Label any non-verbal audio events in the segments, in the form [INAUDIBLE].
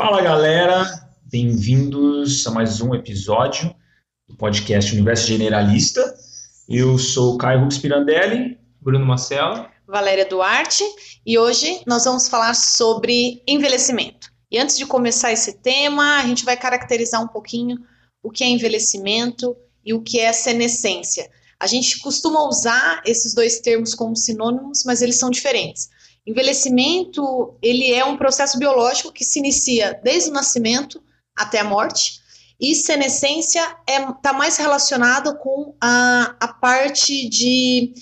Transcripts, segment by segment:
Fala galera, bem-vindos a mais um episódio do podcast Universo Generalista. Eu sou Caio Rux Pirandelli, Bruno Marcelo, Valéria Duarte e hoje nós vamos falar sobre envelhecimento. E antes de começar esse tema, a gente vai caracterizar um pouquinho o que é envelhecimento e o que é senescência. A gente costuma usar esses dois termos como sinônimos, mas eles são diferentes. Envelhecimento, ele é um processo biológico que se inicia desde o nascimento até a morte, e senescência está é, tá mais relacionado com a, a parte de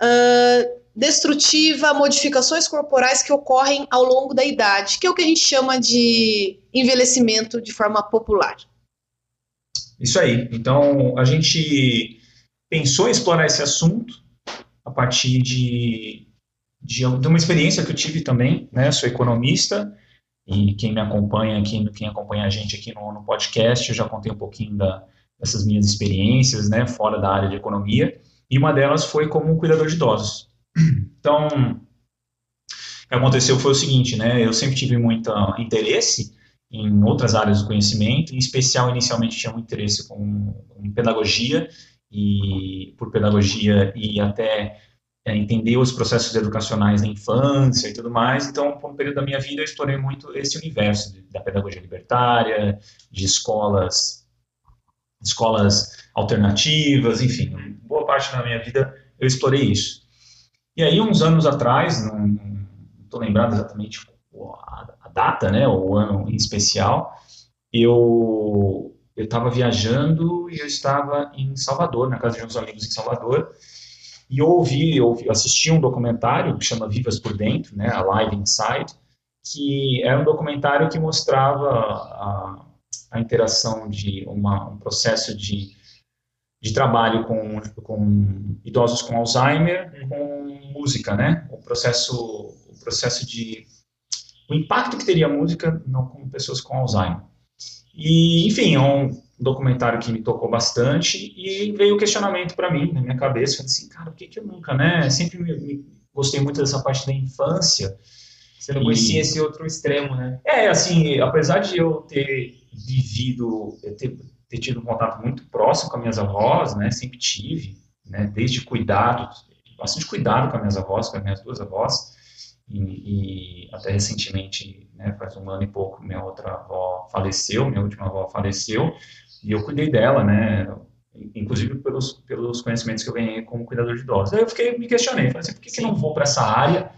uh, destrutiva, modificações corporais que ocorrem ao longo da idade, que é o que a gente chama de envelhecimento de forma popular. Isso aí. Então, a gente pensou em explorar esse assunto a partir de, de, de uma experiência que eu tive também, né? Sou economista e quem me acompanha aqui, quem acompanha a gente aqui no, no podcast, eu já contei um pouquinho da, dessas minhas experiências, né? Fora da área de economia. E uma delas foi como cuidador de idosos. [CLEARS THROAT] Então, o que aconteceu foi o seguinte, né? Eu sempre tive muito interesse em outras áreas do conhecimento, em especial, inicialmente, tinha muito interesse com, com pedagogia, e por pedagogia e até é, entender os processos educacionais da infância e tudo mais. Então, por um período da minha vida, eu explorei muito esse universo de, da pedagogia libertária, de escolas, escolas alternativas, enfim, boa parte da minha vida eu explorei isso. E aí, uns anos atrás, não estou lembrado exatamente a, a, data, né, o ano em especial, eu eu estava viajando e eu estava em Salvador, na casa de uns amigos em Salvador, e eu ouvi, eu assisti um documentário que chama Vivas por Dentro, né, Alive Inside, que era um documentário que mostrava a, a interação de uma, um processo de de trabalho com, com idosos com Alzheimer, uhum. com música, né? O processo, o processo de o impacto que teria a música não com pessoas com Alzheimer. E, enfim, é um documentário que me tocou bastante e veio o questionamento para mim, na minha cabeça, falei assim, cara, por que, que eu nunca, né? Sempre me, me gostei muito dessa parte da infância. Você não conhecia esse outro extremo, né? É, assim, apesar de eu ter vivido, ter ter tido um contato muito próximo com as minhas avós, né, sempre tive, né, desde cuidado, bastante cuidado com as minhas avós, com as minhas duas avós, e, e até recentemente, né, faz um ano e pouco, minha outra avó faleceu, minha última avó faleceu, e eu cuidei dela, né, inclusive pelos, pelos conhecimentos que eu ganhei como cuidador de idosos. Aí eu fiquei, me questionei, falei assim, por que, que não vou para essa área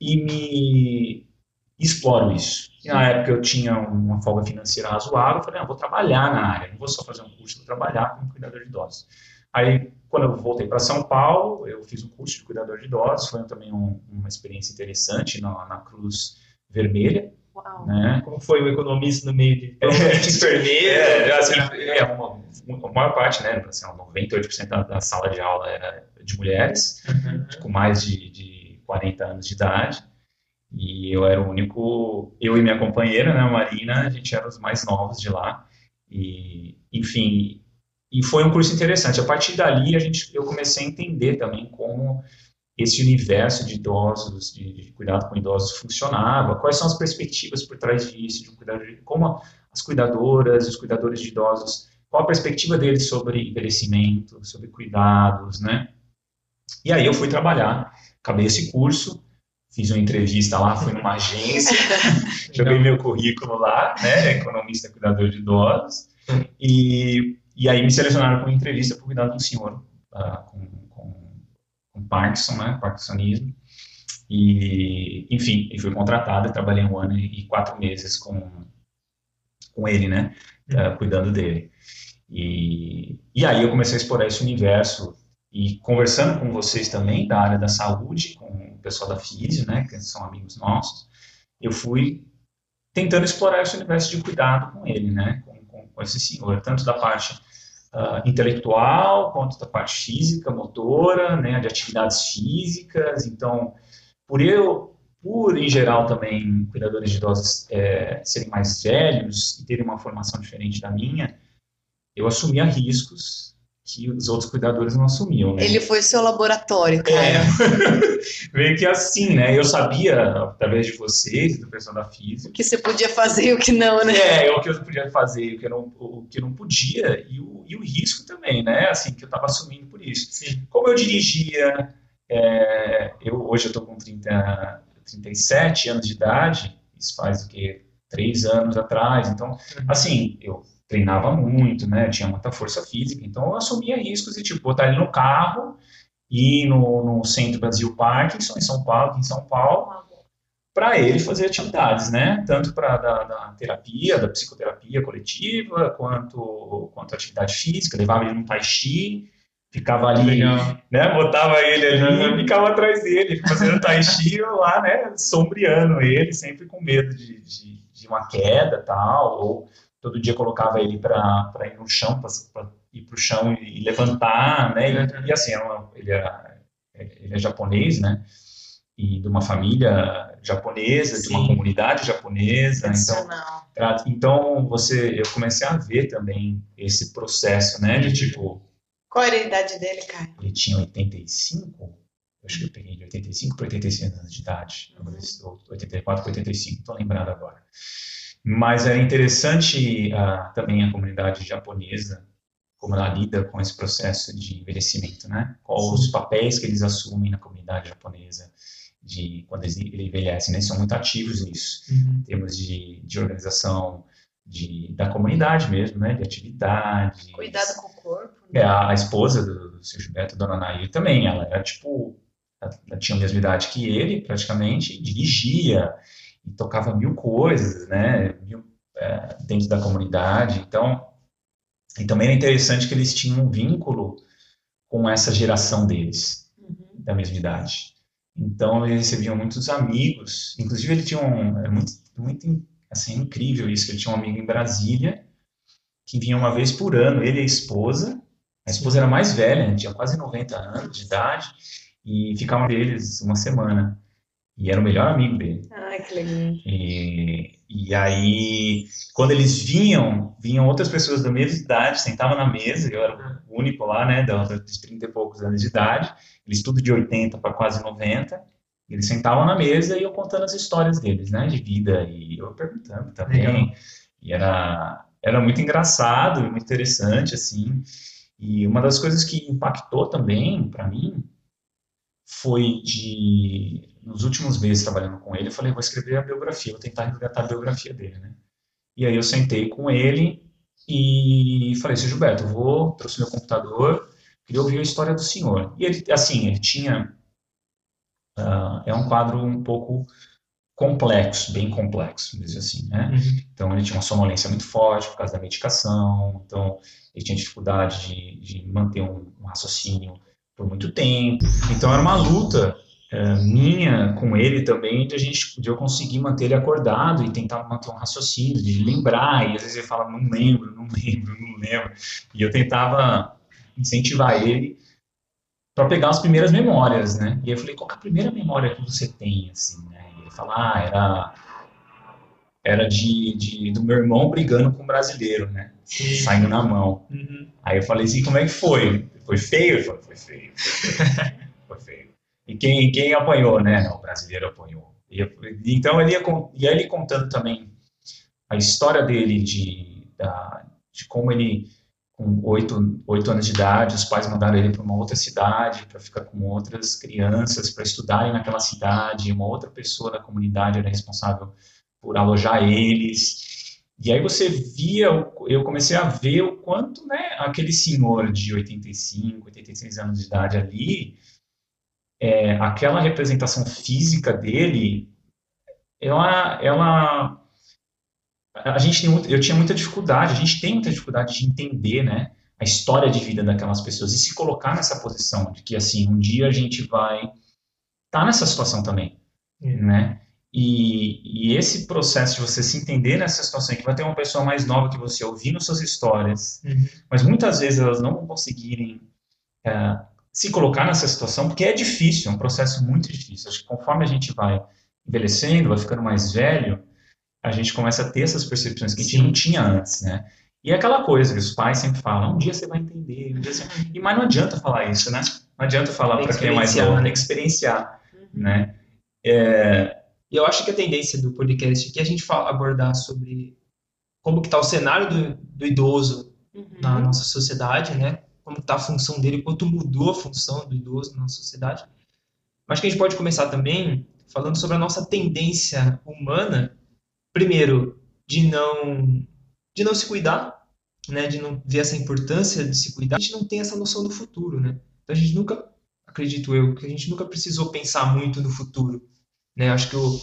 e me exploro isso. E na época eu tinha uma folga financeira razoável, eu falei, ah, vou trabalhar na área, não vou só fazer um curso, vou trabalhar como cuidador de idosos. Aí, quando eu voltei para São Paulo, eu fiz um curso de cuidador de idosos, foi também um, uma experiência interessante na, na Cruz Vermelha. Uau. Né? Como foi o economista no meio de, de enfermeira? É, assim, é uma, uma, a maior parte, né, assim, 98% da, da, sala de aula era de mulheres, uhum. com mais de, de 40 anos de idade. E eu era o único, eu e minha companheira, né, a Marina, a gente era os mais novos de lá. E, enfim, e foi um curso interessante. A partir dali, a gente, eu comecei a entender também como esse universo de idosos, de, de cuidado com idosos funcionava, quais são as perspectivas por trás disso, de um cuidador, como as cuidadoras, os cuidadores de idosos, qual a perspectiva deles sobre envelhecimento, sobre cuidados, né? E aí eu fui trabalhar, acabei esse curso, fiz uma entrevista lá, fui numa agência, [LAUGHS] joguei meu currículo lá, né, economista cuidador de idosos, e, e aí me selecionaram para uma entrevista para cuidar de um senhor uh, com, com, Parkinson, né, Parkinsonismo, e, enfim, e fui contratado, trabalhei um ano e quatro meses com, com ele, né, uh, cuidando dele. E, e aí eu comecei a explorar esse universo e conversando com vocês também da área da saúde, com o pessoal da FISIO, né, que são amigos nossos, eu fui tentando explorar esse universo de cuidado com ele, né, com, com, com esse senhor, tanto da parte uh, intelectual, quanto da parte física, motora, né, de atividades físicas, então, por eu, por em geral também cuidadores de idosos é, serem mais velhos e terem uma formação diferente da minha, eu assumia riscos que os outros cuidadores não assumiam, né? Ele foi seu laboratório, cara. É, [LAUGHS] meio que assim, né? Eu sabia, através de vocês, do pessoal da física, O que você podia fazer e o que não, né? é, o que eu podia fazer, o que eu não, o que eu não podia, e o, e o risco também, né? Assim, que eu estava assumindo por isso. Sim. Como eu dirigia, é, eu, hoje eu estou com 30, 37 anos de idade, isso faz o quê? Três anos atrás, então, assim, eu treinava muito, né? Tinha muita força física, então eu assumia riscos e, tipo, botar ele no carro, ir no, no Centro Brasil Parkinson, em São Paulo, em São Paulo, para ele fazer atividades, né? Tanto para da, da terapia, da psicoterapia coletiva, quanto quanto atividade física. Levava ele no tai chi, ficava ali, Legal. né? Botava ele ali e ficava atrás dele, fazendo tai chi lá, né? Sombreando ele, sempre com medo de, de, de uma queda, tal. Ou todo dia colocava ele para ir no chão, para ir para o chão e levantar, né? Uhum. E, e assim, era uma- ele, era, ele é japonês, né? E de uma família japonesa, de uma Sim. comunidade japonesa, então Então, você, eu comecei a ver também esse processo, né, de tipo, Qual era a idade dele, cara? ele tinha 85, eu acho que eu peguei de 85 para 86 anos de idade, Uhum. ou 84 para 85, estou lembrado agora. Mas é interessante ah, também a comunidade japonesa, como ela lida com esse processo de envelhecimento, né? Quais os papéis que eles assumem na comunidade japonesa de quando eles envelhecem, né? Eles são muito ativos nisso Uhum. em termos de, de organização de, da comunidade mesmo, né? De atividades. Cuidado com o corpo. É, Né? a, a esposa do, do seu Gilberto, Dona Nair, também, ela era tipo, ela, ela tinha a mesma idade que ele, praticamente, dirigia e tocava mil coisas, né? Mil, é, dentro da comunidade. Então, e também era interessante que eles tinham um vínculo com essa geração deles Uhum. da mesma idade. Então ele recebia muitos amigos, inclusive ele tinha um, é muito, muito assim, incrível isso, que ele tinha um amigo em Brasília, que vinha uma vez por ano, ele e a esposa, a esposa era mais velha, tinha quase 90 anos de idade, e ficavam com eles uma semana, e era o melhor amigo dele. Ai, que legal. E, e aí, quando eles vinham, vinham outras pessoas da mesma idade, sentavam na mesa, eu era o único lá, né, de 30 e poucos anos de idade, eles tudo de 80 para quase 90, eles sentavam na mesa e eu contando as histórias deles, né, de vida, e eu perguntando também, Legal. e era, era muito engraçado e muito interessante, assim, e uma das coisas que impactou também para mim foi de, nos últimos meses trabalhando com ele, eu falei, vou escrever a biografia, vou tentar resgatar a biografia dele, né? E aí eu sentei com ele e falei, seu Gilberto, eu vou, trouxe meu computador, queria ouvir a história do senhor. E ele, assim, ele tinha, ah, é um quadro um pouco complexo, bem complexo, dizer assim, né? Uhum. Então ele tinha uma sonolência muito forte por causa da medicação, então ele tinha dificuldade de, de manter um, um raciocínio por muito tempo. Então era uma luta eh, minha com ele também de a gente de eu conseguir manter ele acordado e tentar manter um raciocínio, de lembrar, e às vezes ele fala, não lembro, não lembro, não lembro. E eu tentava incentivar ele para pegar as primeiras memórias, né? E eu falei, qual que é a primeira memória que você tem, assim, né? E ele fala, ah, era era de, de do meu irmão brigando com um brasileiro, né? Sim. Saindo na mão. Uhum. Aí eu falei assim, como é que foi? Foi feio? Ele falou, foi feio. [LAUGHS] Foi feio. E quem, quem apanhou, né? O brasileiro apanhou. E então ele ia, e ele contando também a história dele de, da, de como ele, com oito, oito anos de idade, os pais mandaram ele para uma outra cidade para ficar com outras crianças para estudarem naquela cidade. Uma outra pessoa da comunidade era responsável por alojar eles. E aí você via, eu comecei a ver o quanto, né, aquele senhor de 85, 86 anos de idade ali, é, aquela representação física dele, ela, ela, a gente eu tinha muita dificuldade, a gente tem muita dificuldade de entender, né, a história de vida daquelas pessoas e se colocar nessa posição de que, assim, um dia a gente vai estar nessa situação também, É. né? E, e esse processo de você se entender nessa situação, que vai ter uma pessoa mais nova que você ouvindo suas histórias, Uhum. mas muitas vezes elas não vão conseguirem é, se colocar nessa situação, porque é difícil, é um processo muito difícil. Acho que conforme a gente vai envelhecendo, vai ficando mais velho, a gente começa a ter essas percepções que a gente Sim. não tinha antes, né? E é aquela coisa que os pais sempre falam, um dia você vai entender, um dia você... E, mas não adianta falar isso, né? Não adianta falar para quem é mais novo, que experienciar, uhum. né? É... Eu acho que a tendência do podcast aqui é a gente fala, abordar sobre como que está o cenário do, do idoso uhum. na nossa sociedade, né? Como está a função dele, quanto mudou a função do idoso na nossa sociedade. Mas que a gente pode começar também falando sobre a nossa tendência humana, primeiro, de não de não se cuidar, né, de não ver essa importância de se cuidar. A gente não tem essa noção do futuro, né? Então a gente nunca, acredito eu, que a gente nunca precisou pensar muito no futuro, né? Acho que o,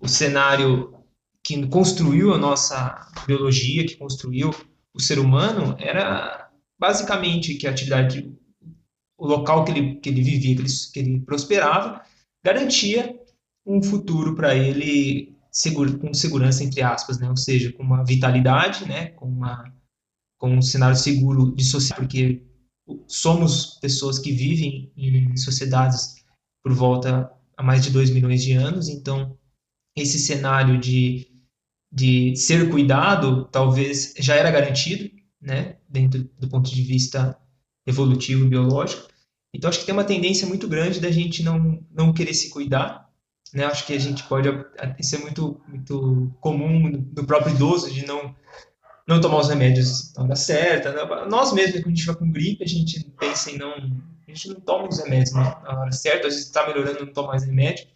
o cenário que construiu a nossa biologia, que construiu o ser humano, era basicamente que a atividade, o local que ele, que ele vivia, que ele, que ele prosperava, garantia um futuro para ele seguro, com segurança, entre aspas, né? ou seja, com uma vitalidade, né? com, uma, com um cenário seguro de sociedade, porque somos pessoas que vivem em sociedades por volta a mais de 2 milhões de anos, então esse cenário de, de ser cuidado talvez já era garantido, né, dentro do ponto de vista evolutivo e biológico. Então acho que tem uma tendência muito grande da gente não, não querer se cuidar né? Acho que a gente pode isso é muito muito comum do próprio idoso de não não tomar os remédios na hora certa. Né? Nós mesmos, quando a gente vai com gripe, a gente pensa em não a gente não toma os remédios na hora certa, às vezes está melhorando, não toma mais remédio.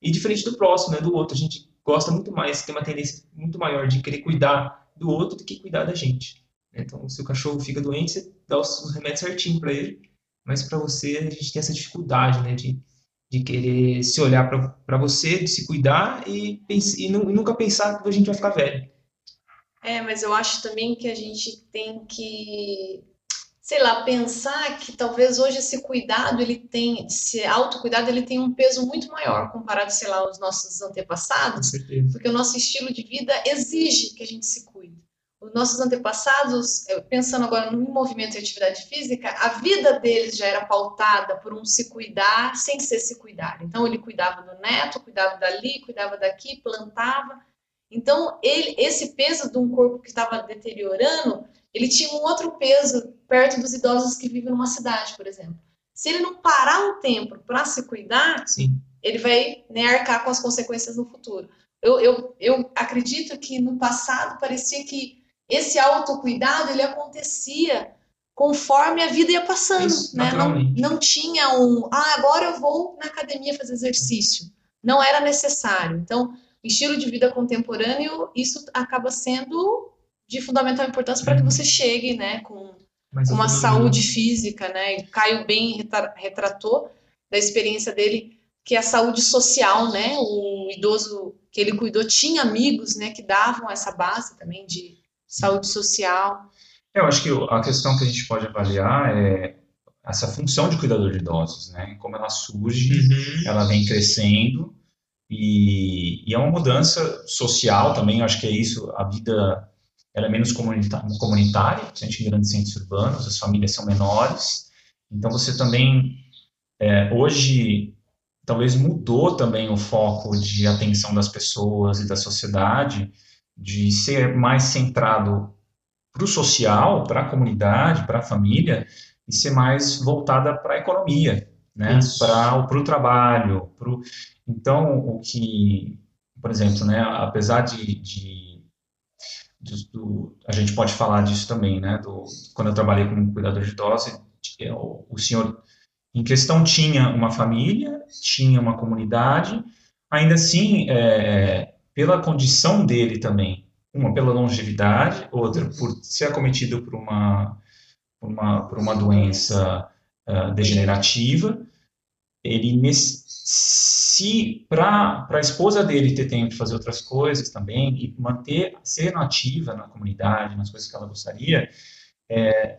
E diferente do próximo, né, do outro, a gente gosta muito mais, tem uma tendência muito maior de querer cuidar do outro do que cuidar da gente. Então, se o cachorro fica doente, você dá os remédios certinho para ele, mas para você a gente tem essa dificuldade, né, de de querer se olhar para você, de se cuidar e, e, e, nunca pensar que a gente vai ficar velho. É, mas eu acho também que a gente tem que, sei lá, pensar que talvez hoje esse cuidado, ele tem, esse autocuidado, ele tem um peso muito maior comparado, sei lá, aos nossos antepassados, porque o nosso estilo de vida exige que a gente se cuide os nossos antepassados, pensando agora no movimento e atividade física, a vida deles já era pautada por um se cuidar sem ser se cuidar. Então ele cuidava do neto, cuidava dali, cuidava daqui, plantava. Então ele, esse peso de um corpo que estava deteriorando, ele tinha um outro peso perto dos idosos que vivem numa cidade, por exemplo. Se ele não parar um tempo para se cuidar, Sim. ele vai né, arcar com as consequências no futuro. Eu, eu, eu acredito que no passado parecia que esse autocuidado ele acontecia conforme a vida ia passando, Isso, né? Não, não tinha um, ah, agora eu vou na academia fazer exercício. Não era necessário. Então, estilo de vida contemporâneo, isso acaba sendo de fundamental importância para que você chegue, né, com uma saúde física, né? E Caio bem retratou da experiência dele que é a saúde social, né? O idoso que ele cuidou tinha amigos, né, que davam essa base também de saúde social. Eu acho que a questão que a gente pode avaliar é essa função de cuidador de idosos, né? Como ela surge, uhum. ela vem crescendo e, e, é uma mudança social também. Acho que é isso. A vida ela é menos comunitária, principalmente em grandes centros urbanos. As famílias são menores, então você também é, hoje talvez mudou também o foco de atenção das pessoas e da sociedade de ser mais centrado para o social, para a comunidade, para a família, e ser mais voltada para a economia, né? para o trabalho. Pro... Então, o que, por exemplo, né, apesar de, de, de do, a gente pode falar disso também, né, do, quando eu trabalhei como cuidador de idosos, o, o senhor em questão tinha uma família, tinha uma comunidade, ainda assim, é, pela condição dele também, uma pela longevidade, outra por ser acometido por uma, por uma, por uma doença uh, degenerativa, ele se para a esposa dele ter tempo de fazer outras coisas também e manter ser nativa na comunidade, nas coisas que ela gostaria, é,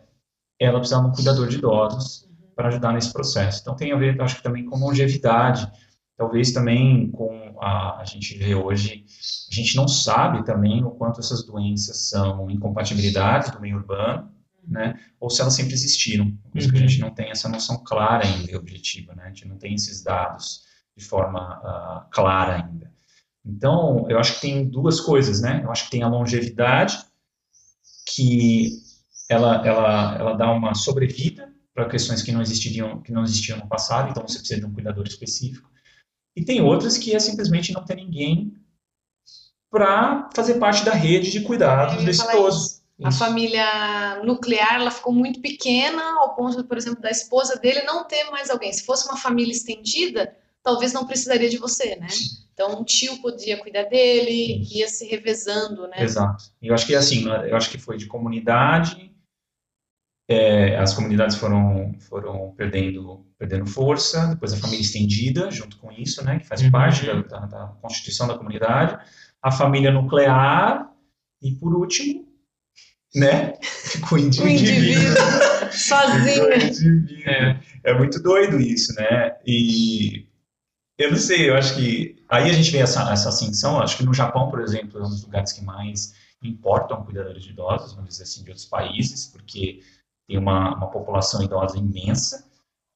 ela precisava de um cuidador de idosos para ajudar nesse processo. Então tem a ver, acho que também com longevidade, talvez também com a, a gente vê hoje, a gente não sabe também o quanto essas doenças são incompatibilidades do meio urbano, né, ou se elas sempre existiram, por isso uhum. que a gente não tem essa noção clara ainda e objetiva, né, a gente não tem esses dados de forma uh, clara ainda. Então, eu acho que tem duas coisas, né, eu acho que tem a longevidade que ela, ela, ela dá uma sobrevida para questões que não existiriam que não existiam no passado, então você precisa de um cuidador específico. E tem outras que é simplesmente não ter ninguém para fazer parte da rede de cuidados desse idoso. A família nuclear ela ficou muito pequena ao ponto, por exemplo, da esposa dele não ter mais alguém. Se fosse uma família estendida, talvez não precisaria de você, né? Então um tio podia cuidar dele, Isso. ia se revezando, né? Exato. Eu acho que assim, eu acho que foi de comunidade. É, as comunidades foram foram perdendo perdendo força. Depois a família estendida, junto com isso, né? Que faz uhum. parte da, da, da constituição da comunidade. A família nuclear e por último né? [LAUGHS] Com o indivíduo. indivíduo sozinho. É. é muito doido isso, né? E eu não sei, eu acho que aí a gente vê essa, essa ascensão. Acho que no Japão, por exemplo, é um dos lugares que mais importam cuidadores de idosos, vamos dizer assim, de outros países, porque tem uma, uma população idosa imensa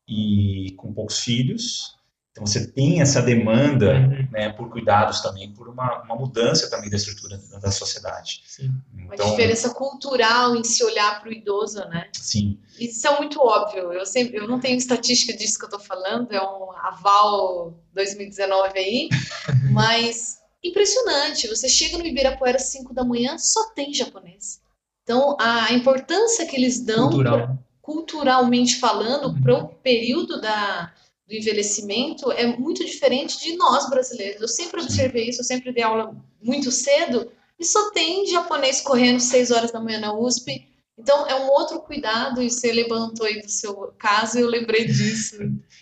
e com poucos filhos, então você tem essa demanda uhum. né, por cuidados também, por uma, uma, mudança também da estrutura da sociedade. Sim. Então, uma diferença cultural em se olhar para o idoso, né? Sim. Isso é muito óbvio. Eu sempre, eu não tenho estatística disso que eu estou falando, é um aval 2019 aí, [LAUGHS] mas impressionante. Você chega no Ibirapuera às 5 da manhã, só tem japonês. Então a importância que eles dão Cultural. pra, culturalmente falando uhum. para o período da do envelhecimento é muito diferente de nós brasileiros. Eu sempre observei isso, eu sempre dei aula muito cedo e só tem japonês correndo seis horas da manhã na USP. Então é um outro cuidado e você levantou aí do seu caso e eu lembrei disso.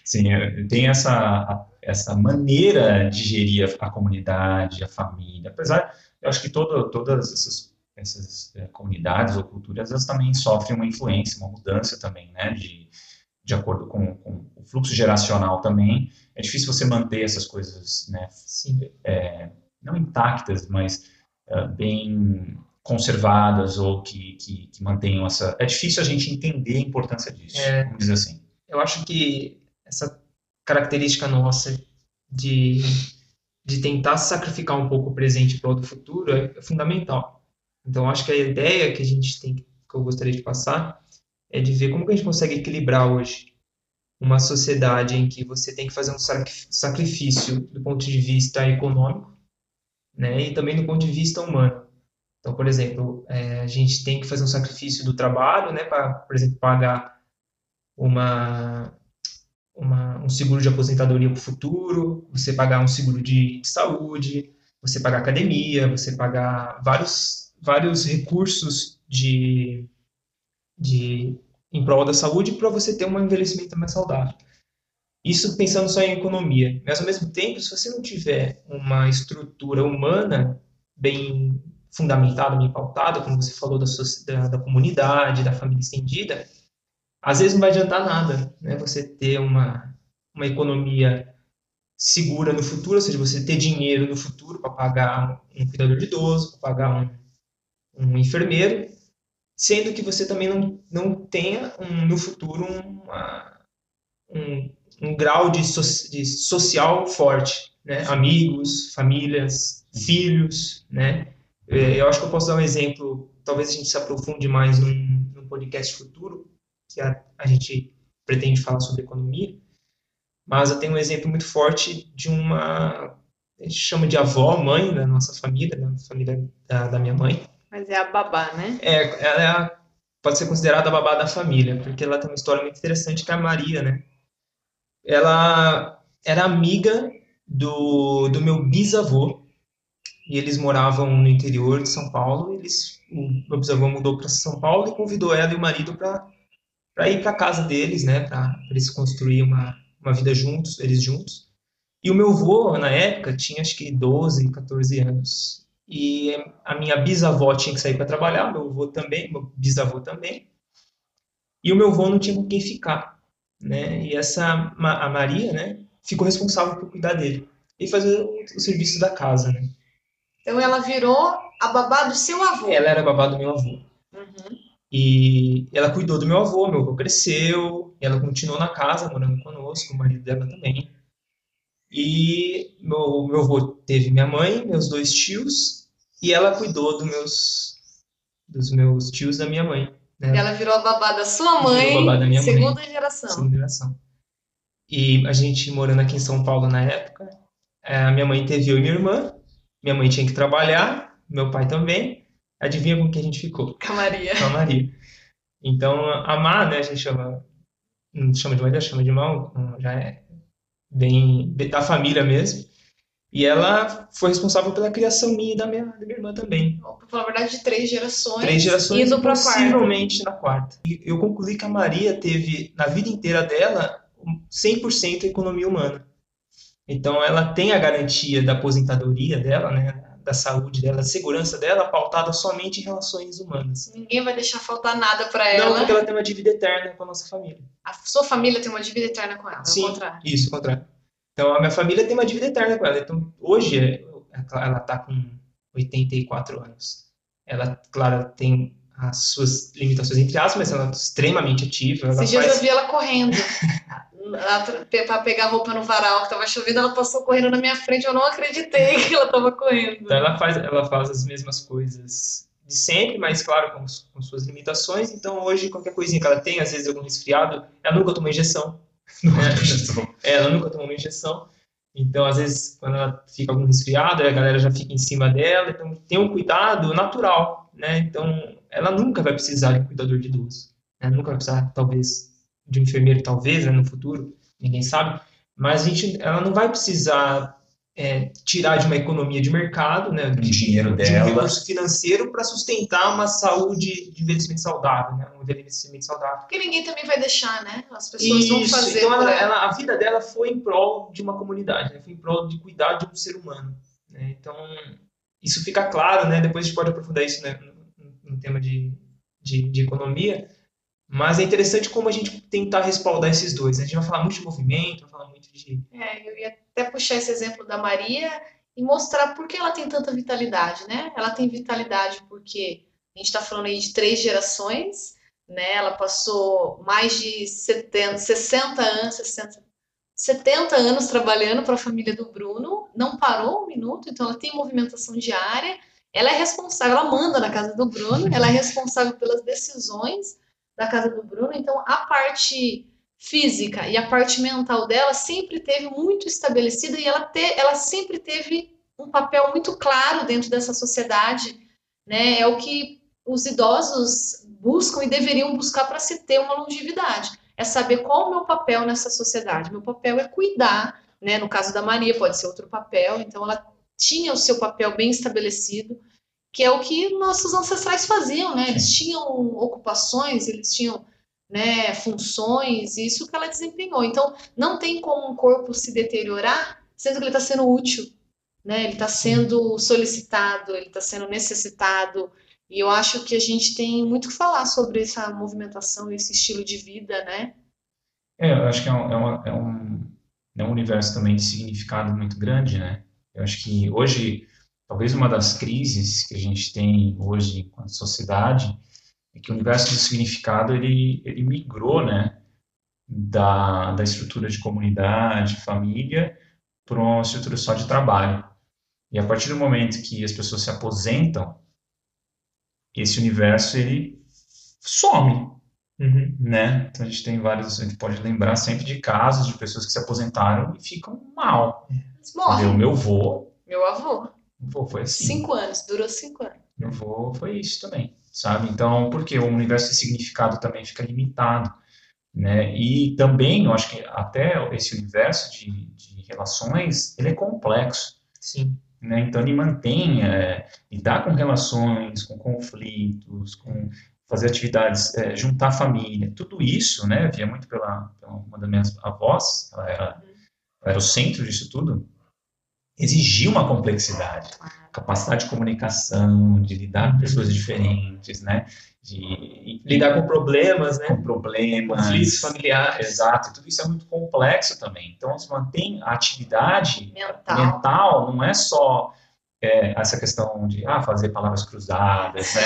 Sim, é, tem essa essa maneira de gerir a, comunidade, a família. Apesar, eu acho que todo, todas essas essas é, comunidades ou culturas elas também sofrem uma influência, uma mudança também, né, de de acordo com, com, o fluxo geracional também, é difícil você manter essas coisas, né, é, não intactas, mas é, bem conservadas ou que, que, que, mantenham essa... É difícil a gente entender a importância disso, é, vamos dizer assim. Eu acho que essa característica nossa de, de tentar sacrificar um pouco o presente para o futuro é, é fundamental. Então, acho que a ideia que a gente tem, que eu gostaria de passar, é de ver como que a gente consegue equilibrar hoje uma sociedade em que você tem que fazer um sacrifício do ponto de vista econômico, né, e também do ponto de vista humano. Então, por exemplo, é, a gente tem que fazer um sacrifício do trabalho, né, para, por exemplo, pagar uma, uma, um seguro de aposentadoria para o futuro, você pagar um seguro de saúde, você pagar academia, você pagar vários, vários recursos de, de em prol da saúde para você ter um envelhecimento mais saudável. Isso pensando só em economia. Mas, ao mesmo tempo, se você não tiver uma estrutura humana bem fundamentada, bem pautada, como você falou da, da, da comunidade, da família estendida, às vezes não vai adiantar nada né? você ter uma, uma economia segura no futuro, ou seja, você ter dinheiro no futuro para pagar um cuidador de idoso, para pagar um, um enfermeiro, sendo que você também não, não tenha um, no futuro uma, um, um grau de, so, de social forte, né? amigos, famílias, filhos, né? É, eu acho que eu posso dar um exemplo, talvez a gente se aprofunde mais num, num podcast futuro, que a, a gente pretende falar sobre economia, mas eu tenho um exemplo muito forte de uma, a gente chama de avó, mãe da nossa família, da família da, da minha mãe, mas é a babá, né? É, ela é a, pode ser considerada a babá da família, porque ela tem uma história muito interessante que é a Maria, né? Ela era amiga do, do meu bisavô, e eles moravam no interior de São Paulo. Eles, o meu bisavô mudou para São Paulo e convidou ela e o marido para ir para casa deles, né? Para eles construir uma, uma vida juntos, eles juntos. E o meu avô, na época, tinha acho que 12, 14 anos e a minha bisavó tinha que sair para trabalhar, meu avô também, meu bisavô também, e o meu avô não tinha com quem ficar, né? E essa a Maria, né, ficou responsável por cuidar dele e fazer o, serviço da casa, né? Então ela virou a babá do seu avô. Ela era a babá do meu avô. Uhum. E ela cuidou do meu avô, meu avô cresceu, ela continuou na casa, morando conosco, o marido dela também. E meu, meu avô teve minha mãe, meus dois tios, e ela cuidou dos meus, dos meus tios da minha mãe. Né? Ela virou a babá da sua mãe, babá da minha segunda mãe, geração. Segunda geração. E a gente morando aqui em São Paulo na época, é, a minha mãe teve eu e minha irmã. Minha mãe tinha que trabalhar, meu pai também. Adivinha com que a gente ficou? Com a Maria. Com a Maria. Então, a Má, né, a gente chama, não chama de mãe, chama de irmão, já é bem da família mesmo. E ela foi responsável pela criação minha e da minha, da minha irmã também. Na verdade, de três gerações. Três gerações, indo possivelmente na quarta. E eu concluí que a Maria teve, na vida inteira dela, 100% economia humana. Então, ela tem a garantia da aposentadoria dela, né, da saúde dela, da segurança dela, pautada somente em relações humanas. Ninguém vai deixar faltar nada para ela. Não, porque ela tem uma dívida eterna com a nossa família. A sua família tem uma dívida eterna com ela, Sim, ao contrário. isso, ao contrário. Então, a minha família tem uma dívida eterna com ela. Então, hoje, é, ela está com 84 anos. Ela, claro, tem as suas limitações entre aspas, mas ela é extremamente ativa. Esses dias faz... eu vi ela correndo. [LAUGHS] para pegar roupa no varal que estava chovendo, ela passou correndo na minha frente, eu não acreditei [LAUGHS] que ela estava correndo. Então ela faz, ela faz as mesmas coisas de sempre, mas claro, com, com, suas limitações. Então hoje, qualquer coisinha que ela tem, às vezes algum resfriado, ela nunca toma injeção. [LAUGHS] é, ela nunca tomou uma injeção. Então, às vezes, quando ela fica algum resfriado, a galera já fica em cima dela. Então, tem um cuidado natural, né? Então, ela nunca vai precisar de um cuidador de idoso. Né? Nunca vai precisar, talvez, de enfermeiro, talvez, né, no futuro. Ninguém sabe. Mas a gente, ela não vai precisar é, tirar de uma economia de mercado, né, de, dinheiro dela, de um recurso financeiro para sustentar uma saúde de envelhecimento saudável, né, um envelhecimento saudável. Porque ninguém também vai deixar, né? As pessoas Isso, vão fazer. Então ela, ela, a vida dela foi em prol de uma comunidade, né, foi em prol de cuidar de um ser humano. Né, então isso fica claro, né? Depois a gente pode aprofundar isso né, no, no tema de, de, de economia. Mas é interessante como a gente tentar respaldar esses dois. Né? A gente vai falar muito de movimento, vai falar muito de. É, eu ia até puxar esse exemplo da Maria e mostrar por que ela tem tanta vitalidade, né? Ela tem vitalidade porque a gente está falando aí de três gerações, né? Ela passou mais de 70, 60 anos, 60, 70 anos trabalhando para a família do Bruno, não parou um minuto, então ela tem movimentação diária. Ela é responsável, ela manda na casa do Bruno, ela é responsável pelas decisões da casa do Bruno. Então, a parte física e a parte mental dela sempre teve muito estabelecida e ela, te, ela sempre teve um papel muito claro dentro dessa sociedade, né? É o que os idosos buscam e deveriam buscar para se ter uma longevidade. É saber qual o meu papel nessa sociedade. Meu papel é cuidar, né? No caso da Maria, pode ser outro papel. Então, ela tinha o seu papel bem estabelecido que é o que nossos ancestrais faziam, né? Eles tinham ocupações, eles tinham né, funções, isso que ela desempenhou. Então, não tem como um corpo se deteriorar sendo que ele está sendo útil, né? Ele está sendo solicitado, ele está sendo necessitado. E eu acho que a gente tem muito que falar sobre essa movimentação, esse estilo de vida, né? É, eu acho que é um, é, uma, é um, é um universo também de significado muito grande, né? Eu acho que hoje talvez uma das crises que a gente tem hoje enquanto sociedade é que o universo do significado ele, ele migrou, né, da, da estrutura de comunidade, família, para uma estrutura só de trabalho. E a partir do momento que as pessoas se aposentam, esse universo ele some, uhum. né? Então a gente tem vários, a gente pode lembrar sempre de casos de pessoas que se aposentaram e ficam mal. Morrem. O meu avô. Meu avô. Vô foi assim. Cinco anos, durou cinco anos. Meu avô foi isso também, sabe? Então, porque o universo de significado também fica limitado, né? E também, eu acho que até esse universo de, de relações, ele é complexo. Sim. Né? Então, ele mantém, é, lidar com relações, com conflitos, com fazer atividades, é, juntar família, tudo isso, né? Via muito pela, pela uma das minhas avós, ela era, ela era o centro disso tudo exigia uma complexidade, capacidade de comunicação, de lidar com pessoas diferentes, né? De lidar com problemas, né? Com problemas, conflitos familiares. Exato, tudo isso é muito complexo também. Então, se mantém a atividade mental, mental não é só é, essa questão de ah, fazer palavras cruzadas, né?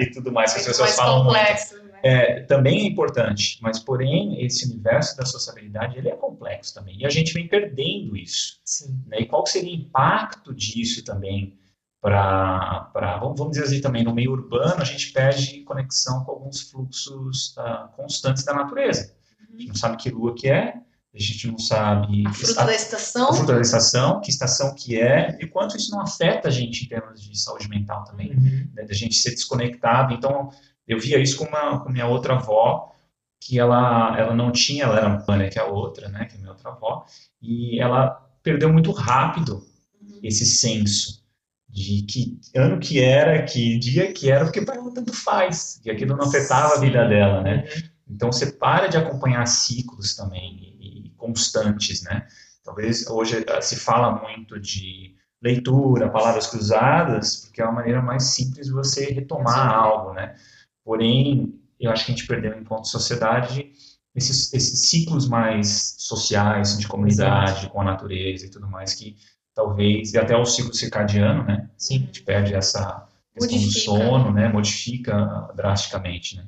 [LAUGHS] e tudo mais que as pessoas falam complexo. muito é, também é importante, mas porém esse universo da sociabilidade ele é complexo também e a gente vem perdendo isso. Sim. Né? E qual seria o impacto disso também para, vamos, vamos dizer assim também, no meio urbano, a gente perde conexão com alguns fluxos uh, constantes da natureza. A gente não sabe que lua que é, a gente não sabe... A fruta da estação. A fruta da estação, que estação que é, e quanto isso não afeta a gente em termos de saúde mental também, uhum. né, da gente ser desconectado. Então, eu via isso com, uma, com minha outra avó, que ela, ela não tinha, ela era uma que a outra, né, que é minha outra avó, e ela perdeu muito rápido uhum. esse senso de que ano que era, que dia que era, porque para ela tanto faz, e aquilo não afetava a vida dela, né? Então você para de acompanhar ciclos também e, e constantes, né? Talvez hoje eh, se fala muito de leitura, palavras cruzadas, porque é uma maneira mais simples de você retomar algo, né? Porém, eu acho que a gente perdeu enquanto sociedade esses, esses ciclos mais sociais, de comunidade, Exato. com a natureza e tudo mais, que talvez, e até o ciclo circadiano, né? Sim. A gente perde essa questão Modifica. do sono, né? Modifica drasticamente, né?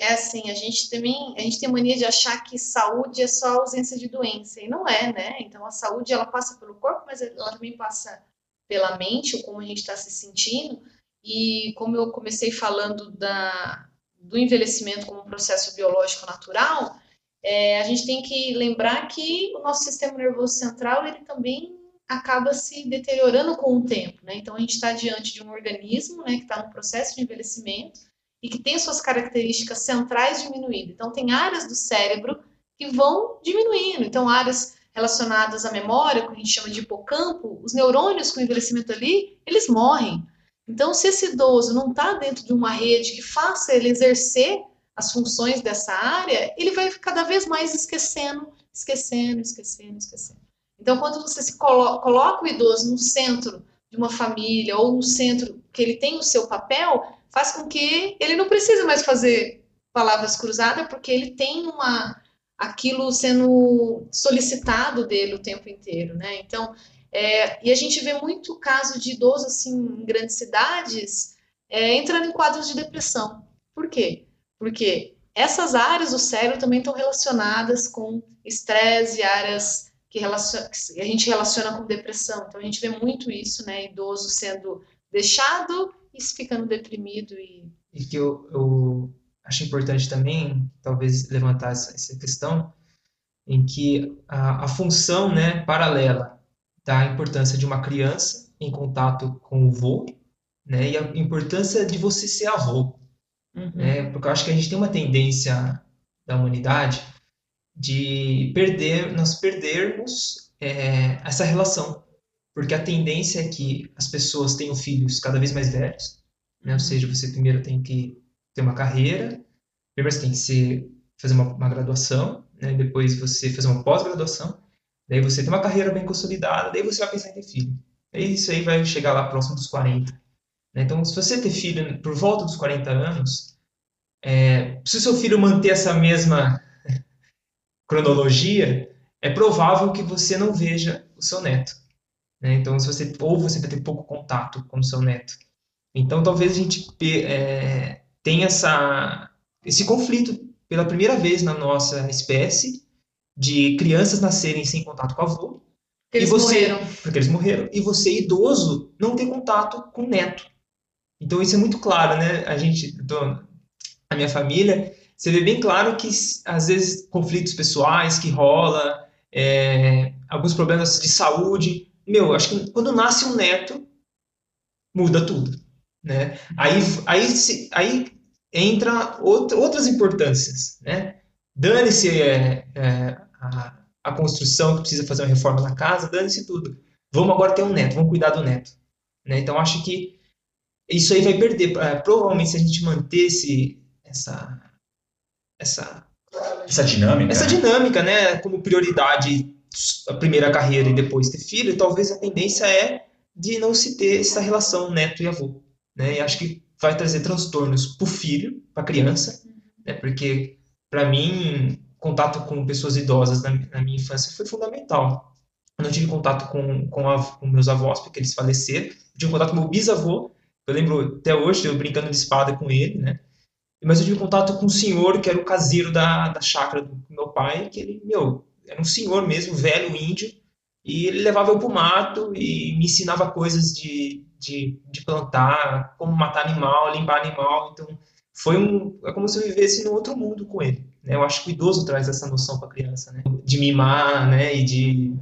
É assim, a gente também, a gente tem mania de achar que saúde é só ausência de doença, e não é, né? Então a saúde ela passa pelo corpo, mas ela também passa pela mente, ou como a gente está se sentindo. E como eu comecei falando da, do envelhecimento como um processo biológico natural, é, a gente tem que lembrar que o nosso sistema nervoso central ele também acaba se deteriorando com o tempo, né? Então a gente está diante de um organismo, né, que está no processo de envelhecimento e que tem suas características centrais diminuindo. Então tem áreas do cérebro que vão diminuindo. Então áreas relacionadas à memória, que a gente chama de hipocampo, os neurônios com envelhecimento ali, eles morrem. Então se esse idoso não está dentro de uma rede que faça ele exercer as funções dessa área, ele vai cada vez mais esquecendo, esquecendo, esquecendo, esquecendo. Então, quando você se colo coloca o idoso no centro de uma família ou no centro que ele tem o seu papel, faz com que ele não precise mais fazer palavras cruzadas, porque ele tem uma aquilo sendo solicitado dele o tempo inteiro, né? Então, é, e a gente vê muito caso de idoso assim em grandes cidades é, entrando em quadros de depressão. Por quê? Porque essas áreas do cérebro também estão relacionadas com estresse, áreas que, que a gente relaciona com depressão. Então a gente vê muito isso, né? Idoso sendo deixado e ficando deprimido. E, e que eu, eu acho importante também, talvez, levantar essa, essa questão, em que a, a função né, paralela da importância de uma criança em contato com o vô, né, e a importância de você ser avô. Uhum. Né, porque eu acho que a gente tem uma tendência da humanidade de perder, nós perdermos é, essa relação, porque a tendência é que as pessoas tenham filhos cada vez mais velhos, né? ou seja, você primeiro tem que ter uma carreira, primeiro você tem que ser, fazer uma, uma graduação, né? depois você fazer uma pós-graduação, daí você tem uma carreira bem consolidada, daí você vai pensar em ter filho. E isso aí vai chegar lá próximo dos 40. Né? Então, se você ter filho por volta dos 40 anos, é, se o seu filho manter essa mesma [LAUGHS] cronologia, é provável que você não veja o seu neto. Né? Então, se você ou você vai ter pouco contato com o seu neto. Então, talvez a gente é, tenha essa, esse conflito pela primeira vez na nossa espécie de crianças nascerem sem contato com o avô. Eles e você, morreram. Porque eles morreram. E você, idoso, não ter contato com o neto. Então, isso é muito claro, né? A gente, a minha família, você vê bem claro que, às vezes, conflitos pessoais que rola, é, alguns problemas de saúde. Meu, acho que quando nasce um neto, muda tudo. Né? Aí, aí, aí entra outra, outras importâncias. Né? Dane-se é, é, a, a construção que precisa fazer uma reforma na casa, dane-se tudo. Vamos agora ter um neto, vamos cuidar do neto. Né? Então, acho que isso aí vai perder. É, provavelmente, se a gente manter esse, essa, essa essa dinâmica, essa dinâmica, né, como prioridade a primeira carreira e depois ter filho, talvez a tendência é de não se ter essa relação neto e avô, né? E acho que vai trazer transtornos para o filho, para a criança, né? Porque para mim contato com pessoas idosas na, na, minha infância foi fundamental. Eu não tive contato com, com, a, com meus avós porque eles faleceram. Eu tive contato com meu bisavô. Eu lembro até hoje eu brincando de espada com ele, né? Mas eu tive contato com um senhor que era o caseiro da, da chácara do meu pai, que ele, meu, era um senhor mesmo, velho, índio, e ele levava eu pro mato e me ensinava coisas de, de, de plantar, como matar animal, limpar animal. Então, foi um, é como se eu vivesse num outro mundo com ele. Né? Eu acho que o idoso traz essa noção para a criança, né? de mimar, né? E de,